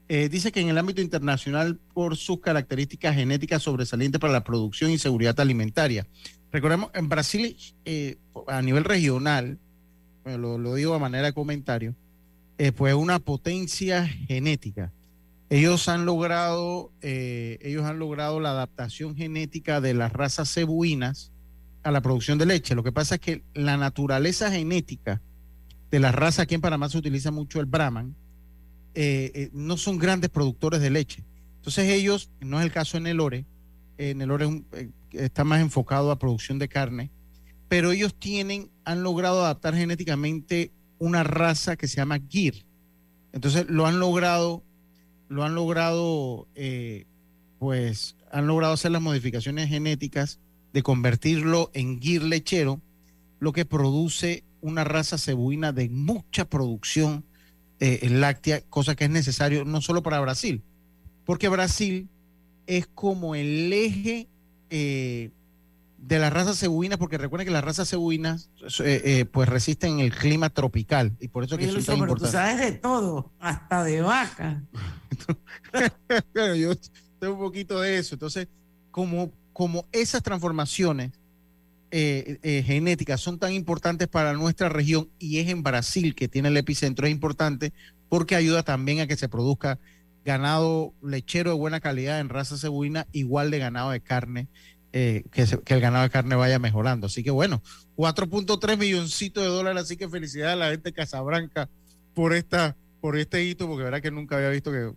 Eh, dice que en el ámbito internacional por sus características genéticas sobresalientes para la producción y seguridad alimentaria. Recordemos, en Brasil, eh, a nivel regional, lo, lo digo de manera de comentario, pues una potencia genética. Ellos han logrado, eh, ellos han logrado la adaptación genética de las razas cebuinas a la producción de leche. Lo que pasa es que la naturaleza genética de la raza aquí en Panamá se utiliza mucho el Brahman, eh, no son grandes productores de leche. Entonces ellos, no es el caso en Nelore, eh, Nelore es un- eh, está más enfocado a producción de carne, pero ellos tienen, han logrado adaptar genéticamente una raza que se llama Gir. Entonces lo han logrado, lo han logrado, eh, pues han logrado hacer las modificaciones genéticas de convertirlo en Gir lechero, lo que produce una raza cebuina de mucha producción eh, láctea, cosa que es necesario no solo para Brasil, porque Brasil es como el eje eh, de las razas cebuinas, porque recuerden que las razas cebuinas eh, eh, pues resisten el clima tropical y por eso es que Oye, son Lucho, tan pero tú sabes de todo, hasta de vaca. Pero yo tengo un poquito de eso. Entonces, como, como esas transformaciones eh, genéticas son tan importantes para nuestra región y es en Brasil que tiene el epicentro, es importante porque ayuda también a que se produzca ganado lechero de buena calidad en raza cebuina, igual de ganado de carne, eh, que, se- que el ganado de carne vaya mejorando. Así que bueno, 4.3 milloncitos de dólares, así que felicidades a la gente de Casabranca por esta por este hito, porque verdad que nunca había visto que,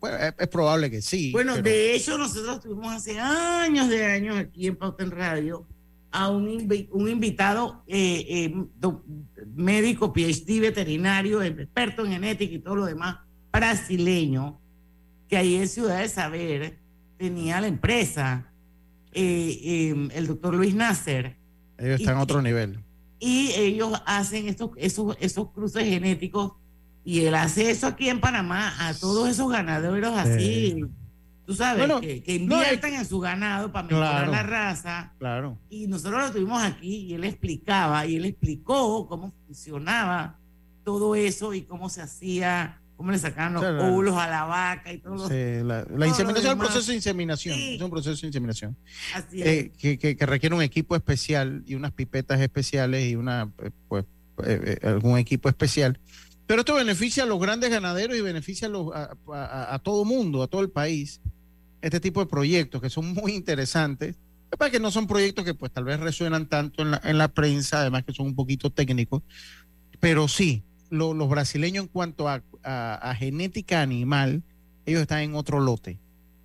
bueno, es, es probable que sí. Bueno, pero- de hecho, nosotros tuvimos hace años de años aquí en Pauta en Radio a un, invi- un invitado eh, eh, médico, PhD, veterinario, experto en genética y todo lo demás, brasileño, que ahí en Ciudad de Saber tenía la empresa, eh, eh, el doctor Luis Nasser, ellos están y- a otro nivel. y ellos hacen estos, esos, esos cruces genéticos y él hace eso aquí en Panamá a todos esos ganaderos así, tú sabes, Bueno, que, que no, inviertan en su ganado para mejorar Claro. la raza. Claro. Y nosotros lo tuvimos aquí y él explicaba y él explicó cómo funcionaba todo eso y cómo se hacía, cómo le sacaban los O sea, la- óvulos a la vaca y todo. Sí, la, la inseminación es un demás. proceso de inseminación. Sí. Es un proceso de inseminación. Así es. eh, que, que- que requiere un equipo especial y unas pipetas especiales y una eh, pues eh, eh, algún equipo especial. Pero esto beneficia a los grandes ganaderos y beneficia a, los- a, a- a todo mundo, a todo el país. Este tipo de proyectos que son muy interesantes. Para que no son proyectos que pues tal vez resuenan tanto en la, en la prensa, además que son un poquito técnicos, pero sí, lo- los brasileños en cuanto a, a- a genética animal, ellos están en otro lote,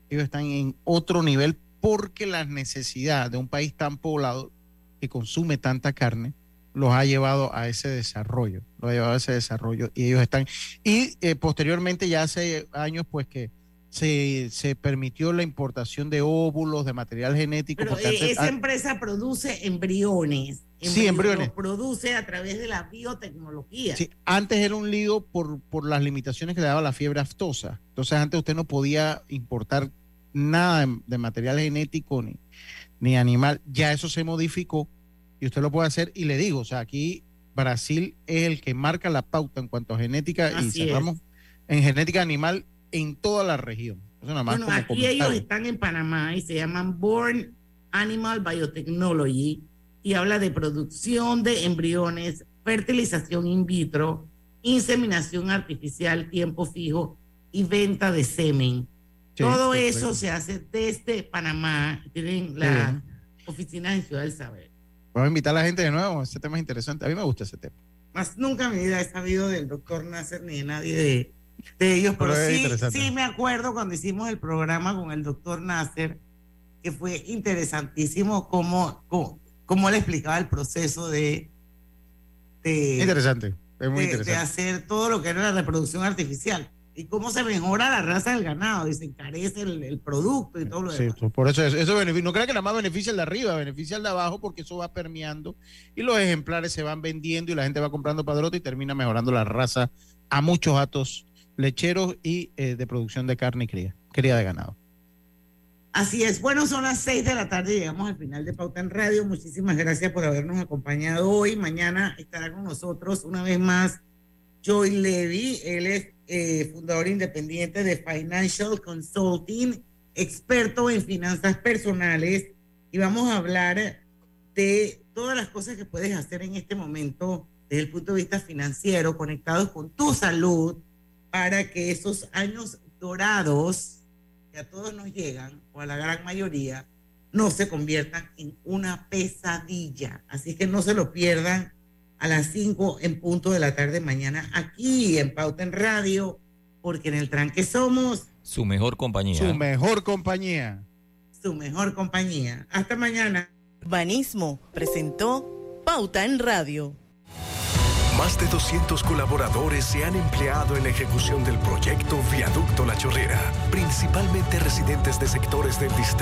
ellos están en otro nivel porque la necesidad de un país tan poblado que consume tanta carne los ha llevado a ese desarrollo, los ha llevado a ese desarrollo y ellos están, y eh, posteriormente ya hace años pues que se, se permitió la importación de óvulos, de material genético. Pero eh, antes- esa empresa produce embriones. Sí, embriones. Los produce a través de la biotecnología. Sí, antes era un lío por, por las limitaciones que le daba la fiebre aftosa. Entonces antes usted no podía importar nada de, de material genético ni, ni animal. Ya eso se modificó y usted lo puede hacer. Y le digo, o sea, aquí Brasil es el que marca la pauta en cuanto a genética y cerramos en genética animal en toda la región. Eso nada más Bueno, como aquí ellos están en Panamá y se llaman Born Animal Biotechnology y habla de producción de embriones, fertilización in vitro, inseminación artificial, tiempo fijo y venta de semen. Sí, Todo perfecto. eso se hace desde Panamá. Tienen las oficinas en Ciudad del Saber. Vamos a invitar a la gente de nuevo. Ese tema es interesante. A mí me gusta ese tema. Más nunca en mi vida he sabido del doctor Nasser ni de nadie de, de ellos, pero, sí, sí me acuerdo cuando hicimos el programa con el doctor Nasser, que fue interesantísimo cómo, cómo, cómo le explicaba el proceso de, de, Interesante. Es muy de- hacer todo lo que era la reproducción artificial y cómo se mejora la raza del ganado y se encarece el, el producto y todo lo Sí, demás. pues, por eso eso, beneficia. No crea que nada más beneficia el de arriba, beneficia el de abajo porque eso va permeando y los ejemplares se van vendiendo y la gente va comprando padrote y termina mejorando la raza a muchos gatos lecheros y eh, de producción de carne y cría, cría de ganado. Así es. Bueno, son las seis de la tarde. Llegamos al final de Pauta en Radio. Muchísimas gracias por habernos acompañado hoy. Mañana estará con nosotros una vez más Joy Levy. Él es eh, fundador independiente de Financial Consulting, experto en finanzas personales. Y vamos a hablar de todas las cosas que puedes hacer en este momento desde el punto de vista financiero, conectados con tu salud, para que esos años dorados que a todos nos llegan, o a la gran mayoría, no se conviertan en una pesadilla. Así que no se lo pierdan a las 5 en punto de la tarde mañana aquí en Pauta en Radio, porque en el tranque somos Su mejor compañía. Su mejor compañía. su mejor compañía. Hasta mañana. Urbanismo presentó Pauta en Radio. Más de 200 colaboradores se han empleado en la ejecución del proyecto Viaducto La Chorrera, principalmente residentes de sectores del distrito.